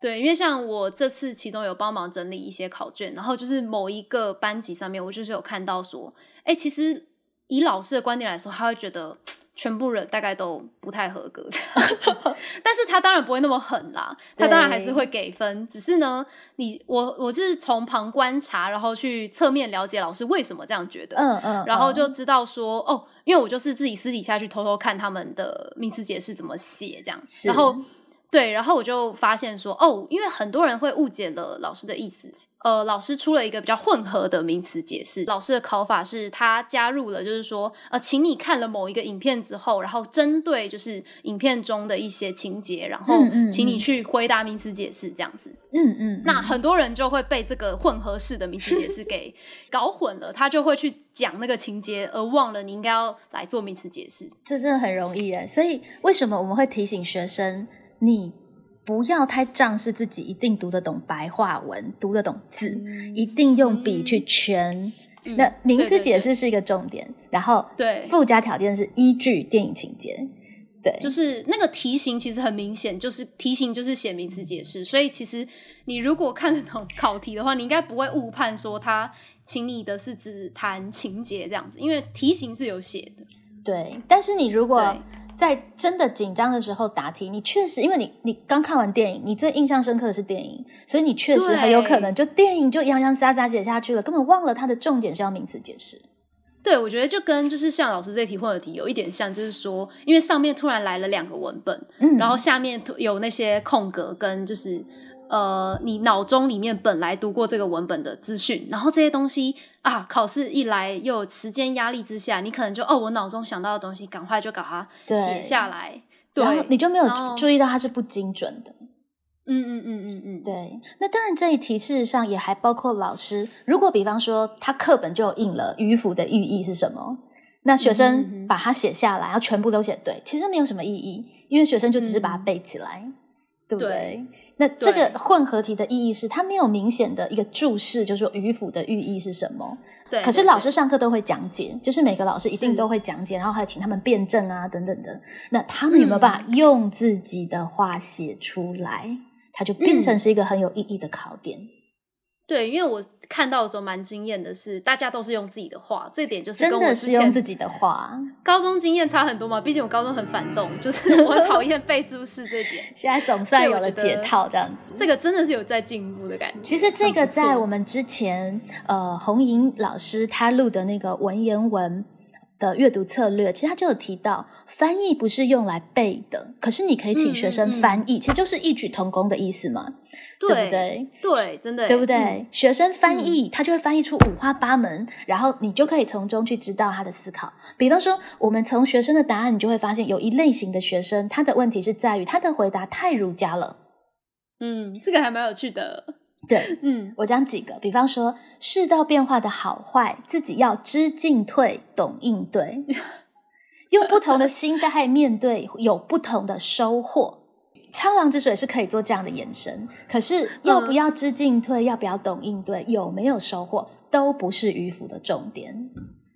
对，因为像我这次其中有帮忙整理一些考卷，然后就是某一个班级上面，我就是有看到说，哎，其实以老师的观点来说，他会觉得全部人大概都不太合格这样，但是他当然不会那么狠啦，他当然还是会给分，只是呢，你我我是从旁观察，然后去侧面了解老师为什么这样觉得，嗯嗯，然后就知道说哦，因为我就是自己私底下去偷偷看他们的名词解释怎么写这样，然后对，然后我就发现说哦，因为很多人会误解了老师的意思。呃，老师出了一个比较混合的名词解释。老师的考法是他加入了，就是说，呃，请你看了某一个影片之后，然后针对就是影片中的一些情节，然后请你去回答名词解释，这样子。嗯嗯。那很多人就会被这个混合式的名词解释给搞混了，他就会去讲那个情节，而忘了你应该要来做名词解释。这真的很容易哎，所以为什么我们会提醒学生你？不要太仗势，自己一定读得懂白话文，读得懂字，一定用笔去圈。那名词解释是一个重点，然后对附加条件是依据电影情节。对，就是那个题型其实很明显，就是题型就是写名词解释。所以其实你如果看得懂考题的话，你应该不会误判说他请你的是只谈情节这样子，因为题型是有写的。对，但是你如果。在真的紧张的时候答题，你确实因为你你刚看完电影，你最印象深刻的是电影，所以你确实很有可能就电影就洋洋洒洒写下去了，根本忘了它的重点是要名词解释。对，我觉得就跟就是像老师这题混合题有一点像，就是说，因为上面突然来了两个文本，然后下面有那些空格跟就是。呃，你脑中里面本来读过这个文本的资讯，然后这些东西啊，考试一来又有时间压力之下，你可能就哦，我脑中想到的东西，赶快就把它写下来，然后你就没有注意到它是不精准的。嗯嗯嗯嗯嗯，对。那当然，这一题事实上也还包括老师，如果比方说他课本就印了迂腐的寓意是什么，那学生把它写下来，要全部都写对，其实没有什么意义，因为学生就只是把它背起来。对不对？那这个混合题的意义是，它没有明显的一个注释，就是说迂腐的寓意是什么。对。可是老师上课都会讲解，就是每个老师一定都会讲解，然后还请他们辩证啊，等等的。那他们有没有办法用自己的话写出来？它就变成是一个很有意义的考点。对，因为我看到的时候蛮惊艳的，是大家都是用自己的话，这点就是真的是用自己的话。高中经验差很多嘛，毕竟我高中很反动，就是 我讨厌背注释这点。现在总算有了解套，这样子，这个真的是有在进步的感觉。其实这个在我们之前，呃，红莹老师他录的那个文言文。的阅读策略，其实他就有提到，翻译不是用来背的，可是你可以请学生翻译，其实就是异曲同工的意思嘛，对不对？对，真的，对不对？学生翻译，他就会翻译出五花八门，然后你就可以从中去知道他的思考。比方说，我们从学生的答案，你就会发现有一类型的学生，他的问题是在于他的回答太儒家了。嗯，这个还蛮有趣的。对，嗯，我讲几个，比方说世道变化的好坏，自己要知进退，懂应对，用不同的心态面对，有不同的收获。沧浪之水是可以做这样的延伸，可是要不要知进退，要不要懂应对，有没有收获，都不是渔夫的重点。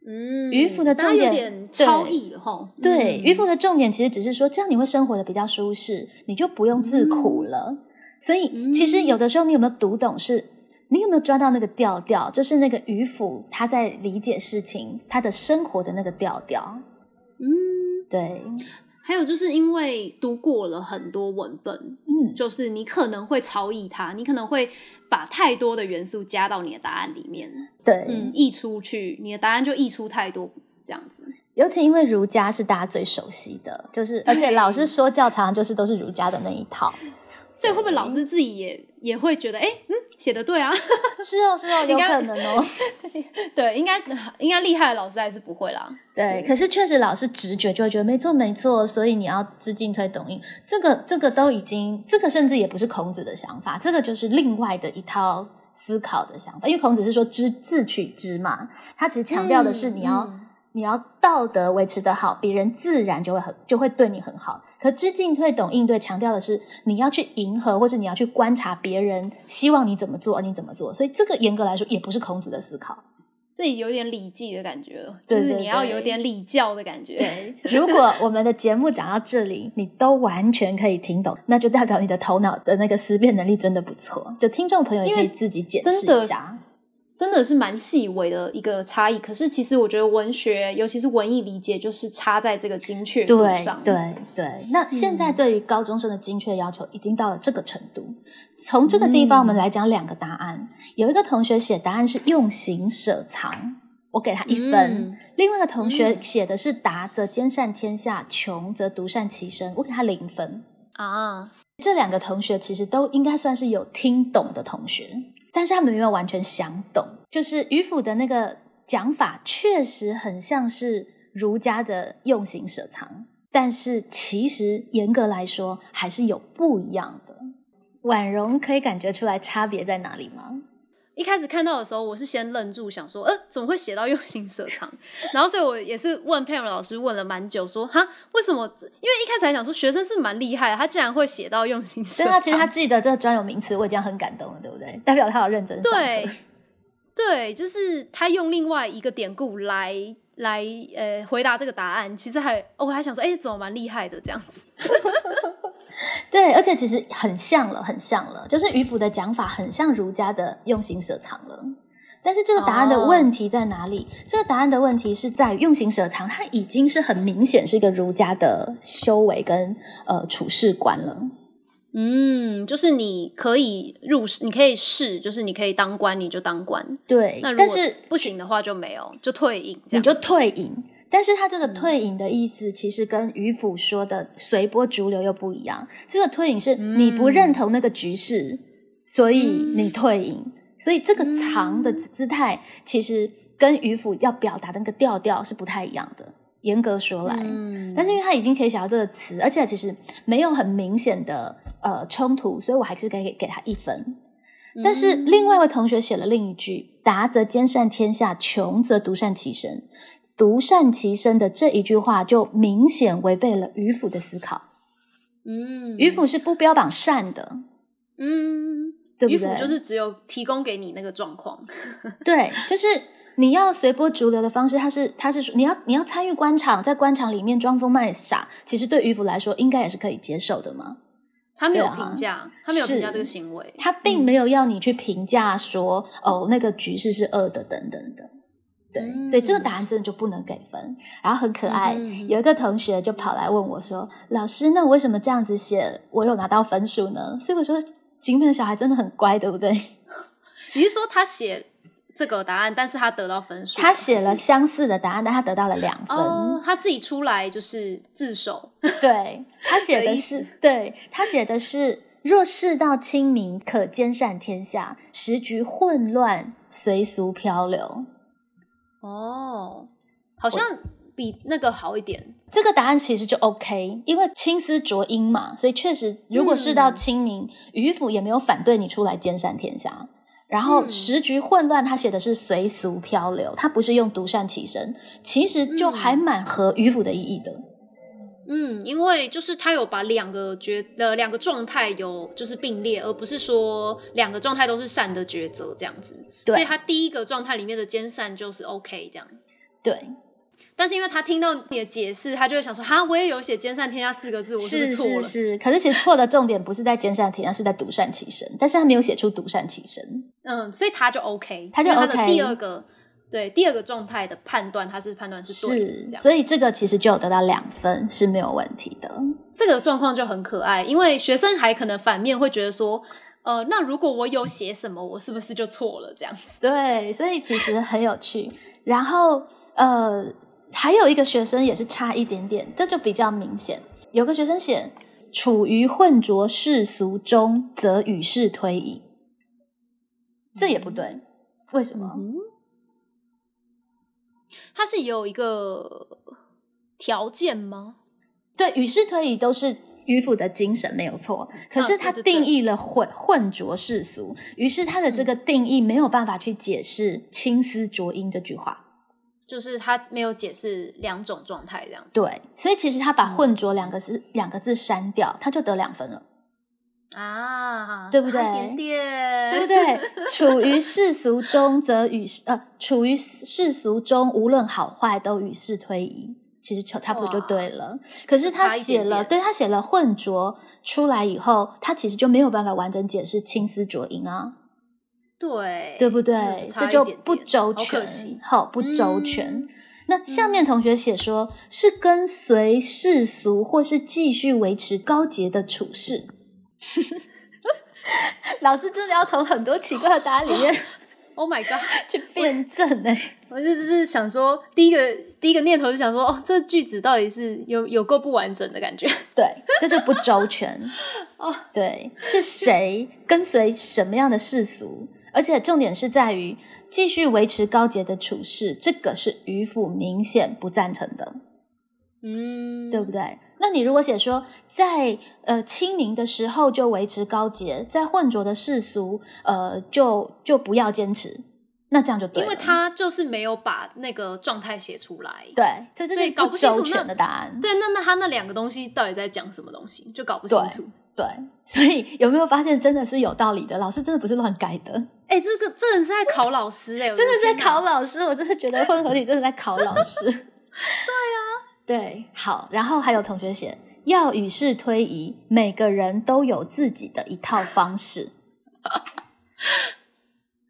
嗯，渔夫的重点超意了哈。对，渔夫的重点其实只是说，这样你会生活的比较舒适，你就不用自苦了。所以，其实有的时候，你有没有读懂？是你有没有抓到那个调调？就是那个渔夫他在理解事情，他的生活的那个调调。嗯，对。还有就是因为读过了很多文本，嗯，就是你可能会超译它，你可能会把太多的元素加到你的答案里面。对，嗯，溢出去，你的答案就溢出太多这样子。尤其因为儒家是大家最熟悉的，就是而且老师说教常常就是都是儒家的那一套。所以会不会老师自己也也会觉得，哎，嗯，写的对啊？是哦，是哦，有可能哦。对，应该应该厉害的老师还是不会啦。对，可是确实老师直觉就会觉得没错没错，所以你要知进推懂应，这个这个都已经，这个甚至也不是孔子的想法，这个就是另外的一套思考的想法。因为孔子是说知自取之嘛，他其实强调的是你要。你要道德维持的好，别人自然就会很就会对你很好。可知进退懂应对，强调的是你要去迎合，或者你要去观察别人希望你怎么做，而你怎么做。所以这个严格来说也不是孔子的思考，这有点礼记的感觉了，就是你要有点礼教的感觉。对，如果我们的节目讲到这里，你都完全可以听懂，那就代表你的头脑的那个思辨能力真的不错。就听众朋友也可以自己解释一下。真的是蛮细微的一个差异。可是其实我觉得文学，尤其是文艺理解，就是差在这个精确度上。对对，那现在对于高中生的精确要求已经到了这个程度。从这个地方，我们来讲两个答案。有一个同学写答案是用形舍藏，我给他一分；另外一个同学写的是达则兼善天下，穷则独善其身，我给他零分啊。这两个同学其实都应该算是有听懂的同学。但是他们没有完全想懂，就是迂腐的那个讲法，确实很像是儒家的用心舍藏，但是其实严格来说还是有不一样的。婉容可以感觉出来差别在哪里吗？一开始看到的时候，我是先愣住，想说，呃，怎么会写到用心社藏？然后，所以我也是问佩蓉老师，问了蛮久，说，哈，为什么？因为一开始还想说，学生是蛮厉害，他竟然会写到用心社藏。对啊，其实他 记得这个专有名词，我已经很感动了，对不对？代表他有认真上对，对，就是他用另外一个典故来来呃回答这个答案。其实还，我还想说，哎，怎么蛮厉害的这样子。对，而且其实很像了，很像了，就是渔夫的讲法很像儒家的用心舍藏了。但是这个答案的问题在哪里？这个答案的问题是在用心舍藏，它已经是很明显是一个儒家的修为跟呃处事观了。嗯，就是你可以入，你可以试，就是你可以当官，你就当官。对，那但是不行的话就没有，就退隐，你就退隐。但是他这个退隐的意思，其实跟渔府说的随波逐流又不一样。这个退隐是你不认同那个局势，所以你退隐。所以这个藏的姿态，其实跟渔府要表达的那个调调是不太一样的。严格说来，嗯但是因为他已经可以想到这个词，而且其实没有很明显的呃冲突，所以我还是可以给他一分。但是另外一位同学写了另一句：“达则兼善天下，穷则独善其身。”独善其身的这一句话，就明显违背了渔府的思考。嗯，渔府是不标榜善的。嗯，对不对？就是只有提供给你那个状况。对，就是你要随波逐流的方式。他是，他是说你要你要参与官场，在官场里面装疯卖傻，其实对渔府来说，应该也是可以接受的嘛。他没有评价，他没有评价这个行为，他并没有要你去评价说哦，那个局势是恶的等等的。对，所以这个答案真的就不能给分。然后很可爱，有一个同学就跑来问我说：“老师，那我为什么这样子写，我有拿到分数呢？”所以我说，今天的小孩真的很乖，对不对？你是说他写这个答案，但是他得到分数？他写了相似的答案，但他得到了两分。他自己出来就是自首。对他写的是，对他写的是：“若世道清明，可兼善天下；时局混乱，随俗漂流。”哦，好像比那个好一点。这个答案其实就 OK，因为青丝浊音嘛，所以确实，如果世道清明，渔府也没有反对你出来兼善天下。然后时局混乱，他写的是随俗漂流，他不是用独善其身，其实就还蛮合渔府的意义的。嗯，因为就是他有把两个觉呃两个状态有就是并列，而不是说两个状态都是善的抉择这样子。所以他第一个状态里面的兼善就是 OK 这样。对。但是因为他听到你的解释，他就会想说：哈，我也有写“兼善天下”四个字，我是错了。是是是。可是其实错的重点不是在“兼善天下”，是在“独善其身”。但是他没有写出“独善其身”。嗯，所以他就 OK，他就 OK。第二个。对第二个状态的判断，他是判断是对，所以这个其实就有得到两分是没有问题的。这个状况就很可爱，因为学生还可能反面会觉得说，呃，那如果我有写什么，我是不是就错了？这样子。对，所以其实很有趣。然后，呃，还有一个学生也是差一点点，这就比较明显。有个学生写：“处于混浊世俗中，则与世推移。”这也不对，为什么？它是有一个条件吗？对，与世推移都是迂腐的精神没有错，可是它定义了混混浊世俗，于是它的这个定义没有办法去解释青丝浊音这句话，就是他没有解释两种状态这样。对，所以其实他把混浊两个字两个字删掉，他就得两分了。啊，对不对？点点对不对？处于世俗中，则与呃，处于世俗中，无论好坏，都与世推移。其实差差不多就对了。可是他写了，对他写了混浊出来以后，他其实就没有办法完整解释青丝浊音啊。对，对不对？这就不周全，好不周全。嗯那下面同学写说，是跟随世俗，或是继续维持高洁的处事。老师真的要从很多奇怪的答案里面 Oh my god！去辩证哎、我就只是想说，第一个第一个念头就想说，哦，这句子到底是有有够不完整的感觉。对，这就不周全哦。对，是谁跟随什么样的世俗？而且重点是在于继续维持高洁的处事，这个是渔夫明显不赞成的。嗯，对不对？那你如果写说在呃清明的时候就维持高洁，在混浊的世俗呃就就不要坚持，那这样就对了。因为他就是没有把那个状态写出来。对，这就所以搞不清楚的答案。对，那那他那两个东西到底在讲什么东西，就搞不清楚。对，所以有没有发现真的是有道理的？老师真的不是乱改的，哎、这个这人是在考老师哎、我真的是在考老师。我真的觉得混合体真的在考老师。对啊，对，好。然后还有同学写要与世推移，每个人都有自己的一套方式。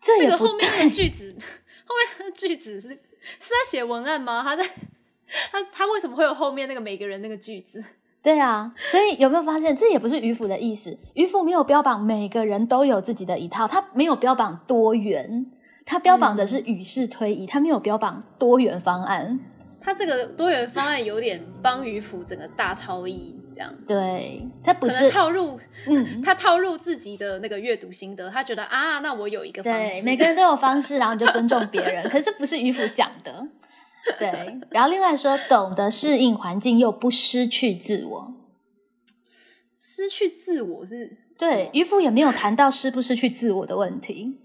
这这也不个后面的句子，后面的句子是是在写文案吗？他在他他为什么会有后面那个每个人那个句子？对啊，所以有没有发现，这也不是渔夫的意思？渔夫没有标榜每个人都有自己的一套，他没有标榜多元，他标榜的是与世推移，他没有标榜多元方案。他这个多元方案有点帮渔夫整个大超意，这样对，他不是套入嗯，他套入自己的那个阅读心得，他觉得啊，那我有一个方对，每个人都有方式，然后你就尊重别人。可是这不是渔夫讲的，对。然后另外说，懂得适应环境又不失去自我。失去自我是对，渔夫也没有谈到失不失去自我的问题，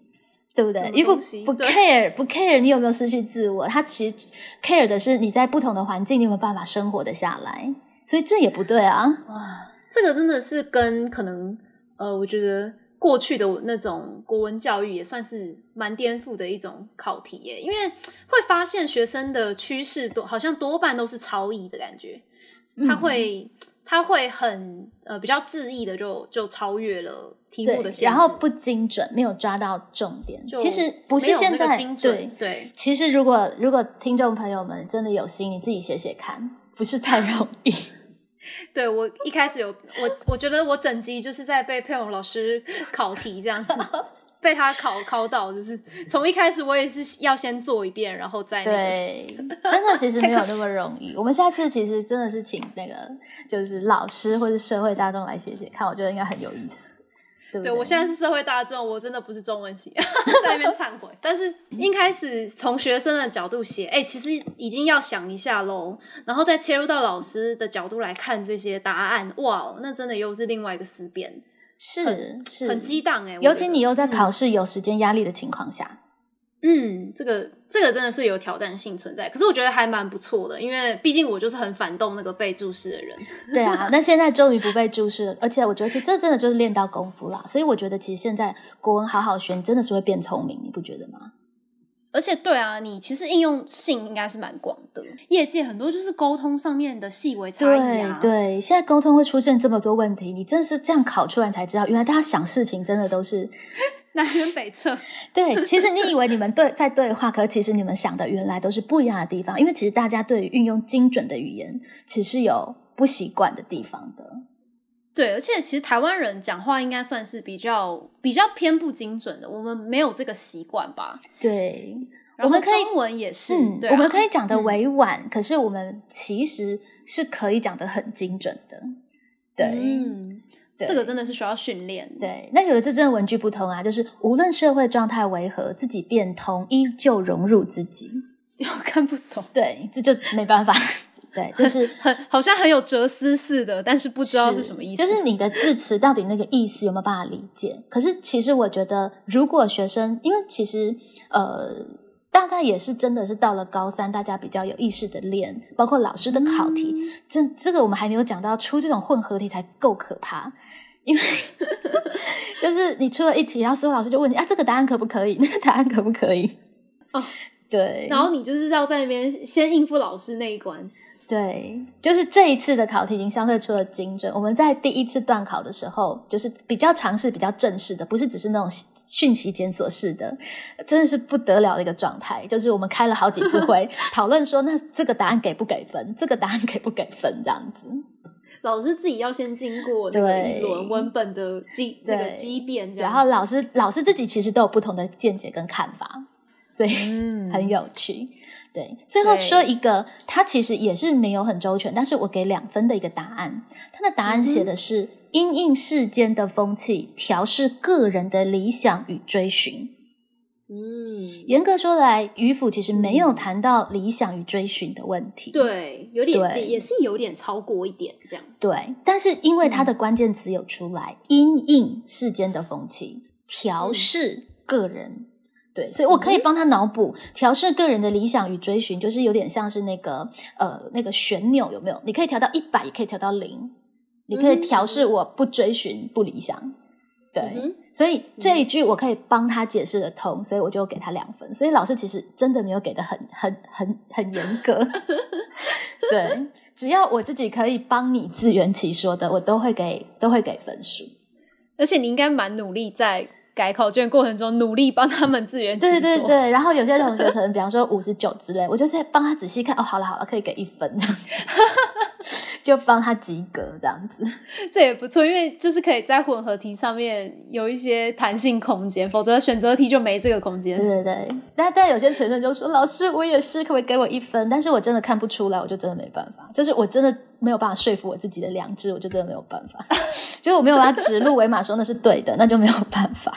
对不？对渔夫不 care 不 care 你有没有失去自我，他其实 care 的是你在不同的环境，你有没有办法生活的下来。所以这也不对啊。哇，这个真的是跟可能呃，我觉得过去的那种国文教育也算是蛮颠覆的一种考题耶，因为会发现学生的趋势多好像多半都是超译的感觉，他嗯会。他会很呃比较恣意的就就超越了题目的对，限制，然后不精准，没有抓到重点。就其实不是现在个精准对，对其实如果如果听众朋友们真的有心，你自己写写看，不是太容易。对，我一开始有我我觉得我整集就是在被佩蓉老师考题这样子。被他考考到，就是从一开始我也是要先做一遍，然后再、那个、对，真的其实 没有那么容易。我们下次其实真的是请那个就是老师或是社会大众来写写看，我觉得应该很有意思。对我现在是社会大众，我真的不是中文系，在那边忏悔。但是一开始从学生的角度写，哎、其实已经要想一下喽，然后再切入到老师的角度来看这些答案，哇，那真的又是另外一个思辨，是是很激荡哎、我尤其你又在考试有时间压力的情况下，嗯，这个这个真的是有挑战性存在，可是我觉得还蛮不错的，因为毕竟我就是很反动那个被注视的人。对啊，那现在终于不被注视了，而且我觉得其实这真的就是练到功夫啦。所以我觉得其实现在国文好好学，你真的是会变聪明，你不觉得吗？而且对啊，你其实应用性应该是蛮广的，业界很多就是沟通上面的细微差异。对，现在沟通会出现这么多问题，你真的是这样考出来才知道，原来大家想事情真的都是南辕北辙。对。其实你以为你们对在对话，可其实你们想的原来都是不一样的地方，因为其实大家对于运用精准的语言，其实是有不习惯的地方的。对，而且其实台湾人讲话应该算是比较比较偏不精准的，我们没有这个习惯吧。对，我们可以中文也是，嗯，对啊我们可以讲的委婉，可是我们其实是可以讲的很精准的。对，嗯，对这个真的是需要训练。对，那有的就真的文句不通啊，就是无论社会状态为何，自己变通，依旧融入自己。我看不懂，对，这就没办法。对，就是很好像很有哲思似的，但是不知道是什么意思。就是你的字词到底那个意思有没有办法理解？可是其实我觉得，如果学生，因为其实呃。大概也是真的是到了高三，大家比较有意识的练，包括老师的考题，嗯。这这个我们还没有讲到，出这种混合题才够可怕，因为 就是你出了一题，然后所有老师就问你啊，这个答案可不可以？那个答案可不可以？哦，对，然后你就是要在那边先应付老师那一关，对，就是这一次的考题已经相对出了精准。我们在第一次段考的时候，就是比较尝试、比较正式的，不是只是那种讯息检索式的，真的是不得了的一个状态。就是我们开了好几次会，讨论说，那这个答案给不给分？这个答案给不给分？这样子。老师自己要先经过那个一轮文本的激那个激变，然后老师老师自己其实都有不同的见解跟看法，所以很有趣。对，最后说一个，他其实也是没有很周全，但是我给两分的一个答案。他的答案写的是因应世间的风气，调试个人的理想与追寻。嗯，严格说来，渔府其实没有谈到理想与追寻的问题。对，有点，也是有点超过一点这样。对，但是因为它的关键词有出来，因应世间的风气，调试个人。对，所以我可以帮他脑补调试个人的理想与追寻，就是有点像是那个呃那个旋钮有没有？你可以调到一百，也可以调到零，你可以调试我不追寻不理想。对，所以这一句我可以帮他解释的通，所以我就给他两分。所以老师其实真的没有给的很很很很严格。对，只要我自己可以帮你自圆其说的，我都会给都会给分数。而且你应该蛮努力在。改考卷过程中，努力帮他们自圆其说。对对对，然后有些同学可能，比方说五十九之类，我就在帮他仔细看。哦，好了好了，可以给一分，就帮他及格这样子。这也不错，因为就是可以在混合题上面有一些弹性空间，否则选择题就没这个空间。对对对，但但有些学生就说：“老师，我也是，可不可以给我一分？”但是我真的看不出来，我就真的没办法，就是我真的没有办法说服我自己的良知，我就真的没有办法，就是我没有办法指鹿为马说那是对的，那就没有办法。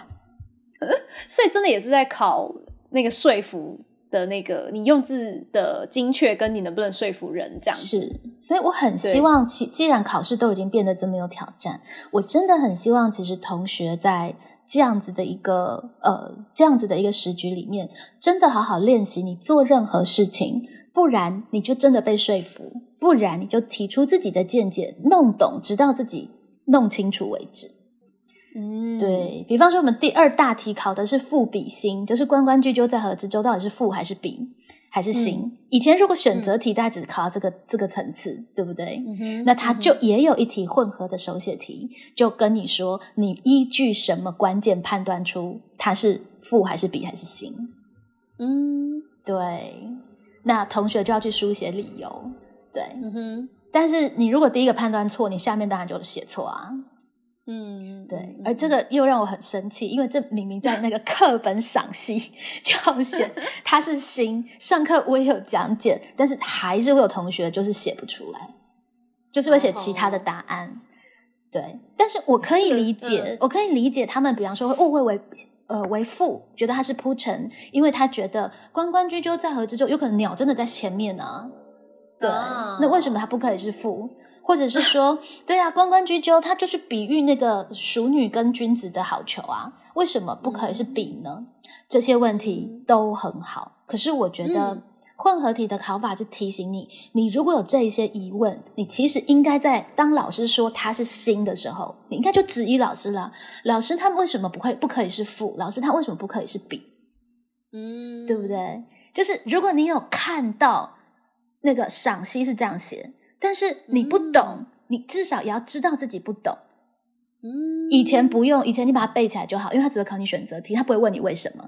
所以真的也是在考那个说服的那个你用字的精确，跟你能不能说服人这样是。所以我很希望，其既然考试都已经变得这么有挑战，我真的很希望，其实同学在这样子的一个呃这样子的一个时局里面，真的好好练习。你做任何事情，不然你就真的被说服，不然你就提出自己的见解，弄懂，直到自己弄清楚为止。嗯，对比方说，我们第二大题考的是赋比心，就是关关雎鸠，在河之洲，到底是赋还是比还是心？以前如果选择题，大家只考到这个这个层次，对不对？那它就也有一题混合的手写题，就跟你说，你依据什么关键判断出它是赋还是比还是心？嗯，对。那同学就要去书写理由，对。嗯哼。但是你如果第一个判断错，你下面当然就写错啊。嗯，对，而这个又让我很生气，因为这明明在那个课本赏析 就要写它是新，上课我也有讲解，但是还是会有同学就是写不出来，就是会写其他的答案。对，但是我可以理解，我可以理解他们，比方说会误会为呃为父，觉得他是铺陈，因为他觉得关关雎鸠，在河之洲，有可能鸟真的在前面呢。对，那为什么它不可以是父？或者是说，对啊，关关雎鸠，它就是比喻那个淑女跟君子的好逑啊，为什么不可以是比呢？这些问题都很好，可是我觉得混合题的考法就提醒你，你如果有这一些疑问，你其实应该在当老师说它是新的时候，你应该就质疑老师了。老师他为什么不会不可以是父？老师他为什么不可以是比？嗯，对不对？就是如果你有看到那个赏析是这样写。但是你不懂，你至少也要知道自己不懂。嗯，以前不用，以前你把它背起来就好，因为它只会考你选择题，它不会问你为什么。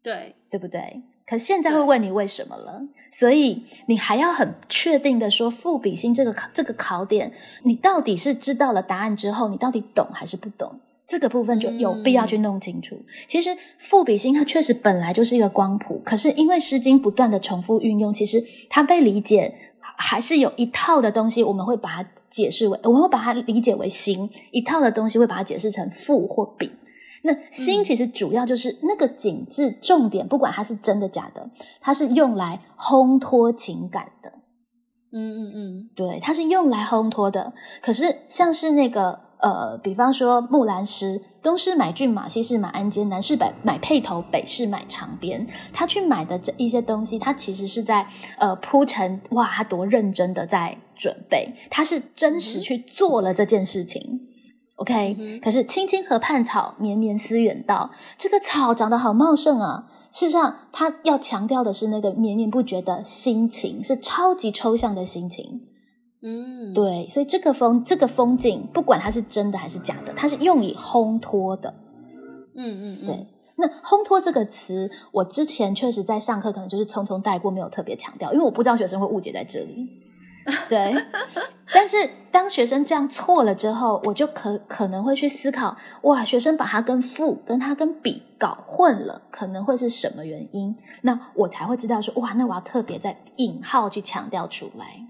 对，对不对？可现在会问你为什么了，所以你还要很确定的说，复比心这个这个考点，你到底是知道了答案之后，你到底懂还是不懂？这个部分就有必要去弄清楚。其实复比心它确实本来就是一个光谱，可是因为《诗经》不断的重复运用，其实它被理解。还是有一套的东西，我们会把它解释为，我们会把它理解为心；一套的东西会把它解释成负或丙。那心其实主要就是那个景致重点，不管它是真的假的，它是用来烘托情感的。嗯嗯嗯，对，它是用来烘托的。可是像是那个。呃，比方说木兰诗，东市买骏马，西市买鞍鞯，南市买买辔头，北市买长鞭。他去买的这一些东西，他其实是在呃铺陈，哇，他多认真的在准备，他是真实去做了这件事情。OK，、可是青青河畔草，绵绵思远道。这个草长得好茂盛啊！事实上，他要强调的是那个绵绵不绝的心情，是超级抽象的心情。嗯，对，所以这个风这个风景，不管它是真的还是假的，它是用以烘托的。嗯嗯嗯，对，那烘托这个词，我之前确实在上课可能就是匆匆带过，没有特别强调，因为我不知道学生会误解在这里。对，但是当学生这样错了之后，我就可可能会去思考，哇，学生把它跟负跟它跟比搞混了，可能会是什么原因？那我才会知道说，哇，那我要特别在引号去强调出来。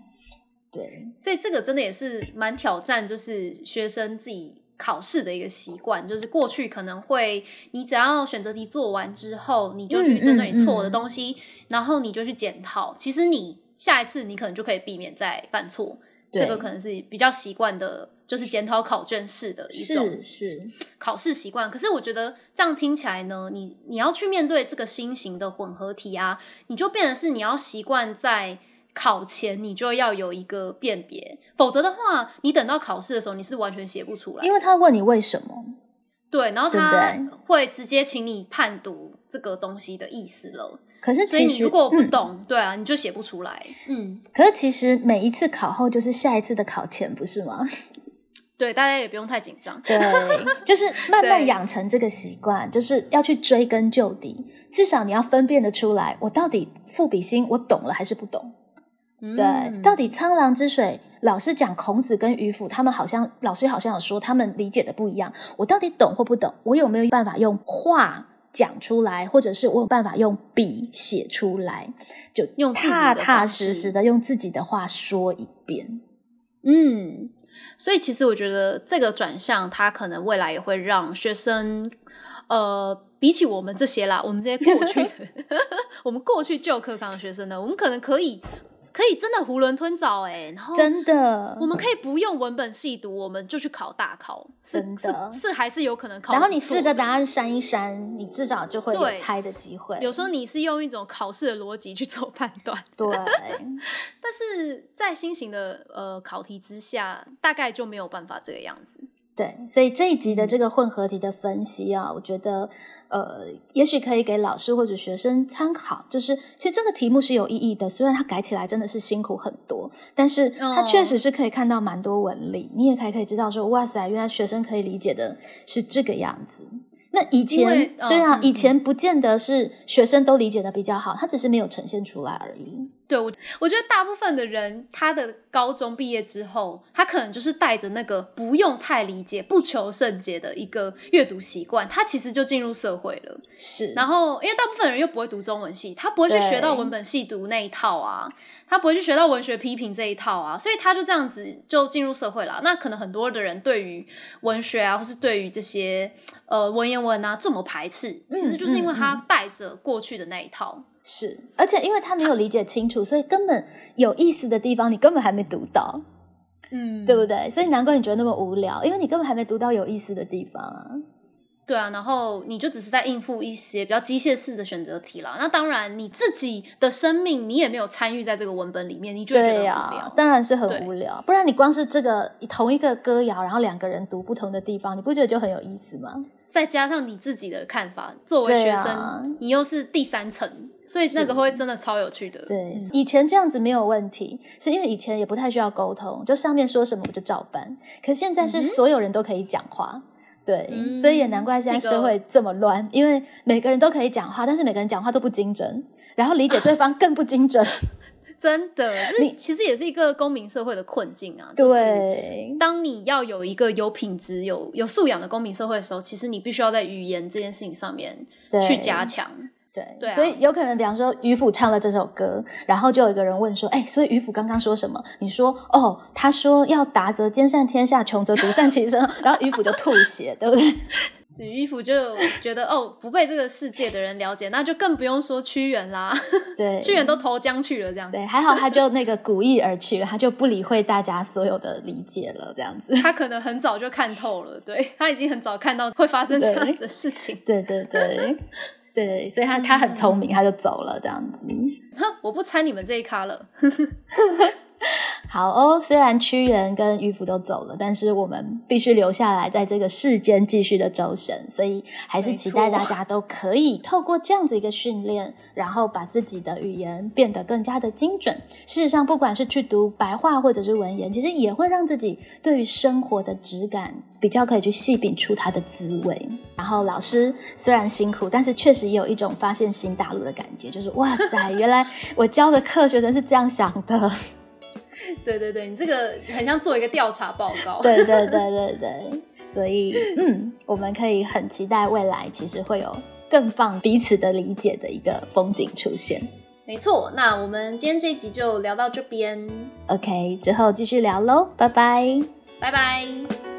对，所以这个真的也是蛮挑战，就是学生自己考试的一个习惯，就是过去可能会，你只要选择题做完之后，你就去针对你错的东西，然后你就去检讨，其实你下一次你可能就可以避免再犯错。这个可能是比较习惯的，就是检讨考卷式的一种是是，考试习惯。可是我觉得这样听起来呢，你你要去面对这个新型的混合题啊，你就变成是你要习惯在考前你就要有一个辨别，否则的话，你等到考试的时候你是完全写不出来。因为他问你为什么，对，然后他会直接请你判读这个东西的意思了。可是其实如果不嗯懂，对啊，你就写不出来。嗯，可是其实每一次考后就是下一次的考前，不是吗？对，大家也不用太紧张。对，就是慢慢养成这个习惯，就是要去追根究底，至少你要分辨得出来，我到底赋比兴我懂了还是不懂？对，嗯到底沧浪之水，老师讲孔子跟渔父，他们好像老师好像有说他们理解的不一样，我到底懂或不懂？我有没有办法用话？讲出来，或者是我有办法用笔写出来，就用自己踏踏实实的用自己的话说一遍。嗯，所以其实我觉得这个转向，它可能未来也会让学生，呃，比起我们这些啦，我们这些过去的，我们过去旧课纲的学生呢，我们可能可以可以真的囫囵吞枣哎、然后真的我，们可以不用文本细读，我们就去考大考，是是是还是有可能考。然后你四个答。案删一删，你至少就会有猜的机会。有时候你是用一种考试的逻辑去做判断，对，但是在新型的呃考题之下，大概就没有办法这个样子。对，所以这一集的这个混合题的分析啊，我觉得呃，也许可以给老师或者学生参考。就是其实这个题目是有意义的，虽然它改起来真的是辛苦很多，但是它哦确实是可以看到蛮多纹理，你也可以可以知道说，哇塞，原来学生可以理解的是这个样子。那以前对啊，嗯以前不见得是学生都理解的比较好，他只是没有呈现出来而已。对我，我觉得大部分的人，他的高中毕业之后，他可能就是带着那个不用太理解、不求甚解的一个阅读习惯，他其实就进入社会了。是，然后，因为大部分人又不会读中文系，他不会去对学到文本系读那一套啊，他不会去学到文学批评这一套啊，所以他就这样子就进入社会了。那可能很多的人对于文学啊，或是对于这些呃文言文啊这么排斥，其实就是因为他带着过去的那一套。是，而且因为他没有理解清楚，所以根本有意思的地方你根本还没读到，嗯，对不对？所以难怪你觉得那么无聊，因为你根本还没读到有意思的地方啊。对啊，然后你就只是在应付一些比较机械式的选择题了。那当然，你自己的生命你也没有参与在这个文本里面，你就觉得无聊。呀、当然是很无聊。不然你光是这个同一个歌谣，然后两个人读不同的地方，你不觉得就很有意思吗？再加上你自己的看法，作为对学啊生，你又是第三层，所以那个会真的超有趣的。对，以前这样子没有问题，是因为以前也不太需要沟通，就上面说什么我就照办。可现在是所有人都可以讲话。对，嗯所以也难怪现在社会这么乱，因为每个人都可以讲话，但是每个人讲话都不精准，然后理解对方更不精准。真的，你其实也是一个公民社会的困境啊。就是对，当你要有一个有品质、有有素养的公民社会的时候，其实你必须要在语言这件事情上面去加强。对，对啊所以有可能，比方说渔夫唱了这首歌，然后就有一个人问说：“哎，所以渔夫刚刚说什么？”你说：“哦，他说要达则兼善天下，穷则独善其身。”然后渔夫就吐血，对不对？衣服就觉得哦，不被这个世界的人了解，那就更不用说屈原啦，对，屈原都投江去了，这样子。对，还好他就那个古意而去了，他就不理会大家所有的理解了，这样子。他可能很早就看透了，对他已经很早看到会发生这样子的事情。对对对，对，所以他他很聪明，他就走了，这样子。哼，我不猜你们这一咖了。好哦，虽然屈原跟渔夫都走了，但是我们必须留下来，在这个世间继续的周旋，所以还是期待大家都可以透过这样子一个训练，然后把自己的语言变得更加的精准。事实上，不管是去读白话或者是文言，其实也会让自己对于生活的质感比较可以去细品出它的滋味。然后老师虽然辛苦，但是确实也有一种发现新大陆的感觉，就是哇塞，原来我教的课学生是这样想的。对对对，你这个很像做一个调查报告。对对对对对，所以嗯，我们可以很期待未来，其实会有更棒彼此的理解的一个风景出现。没错，那我们今天这一集就聊到这边。OK，之后继续聊喽，拜拜，拜拜。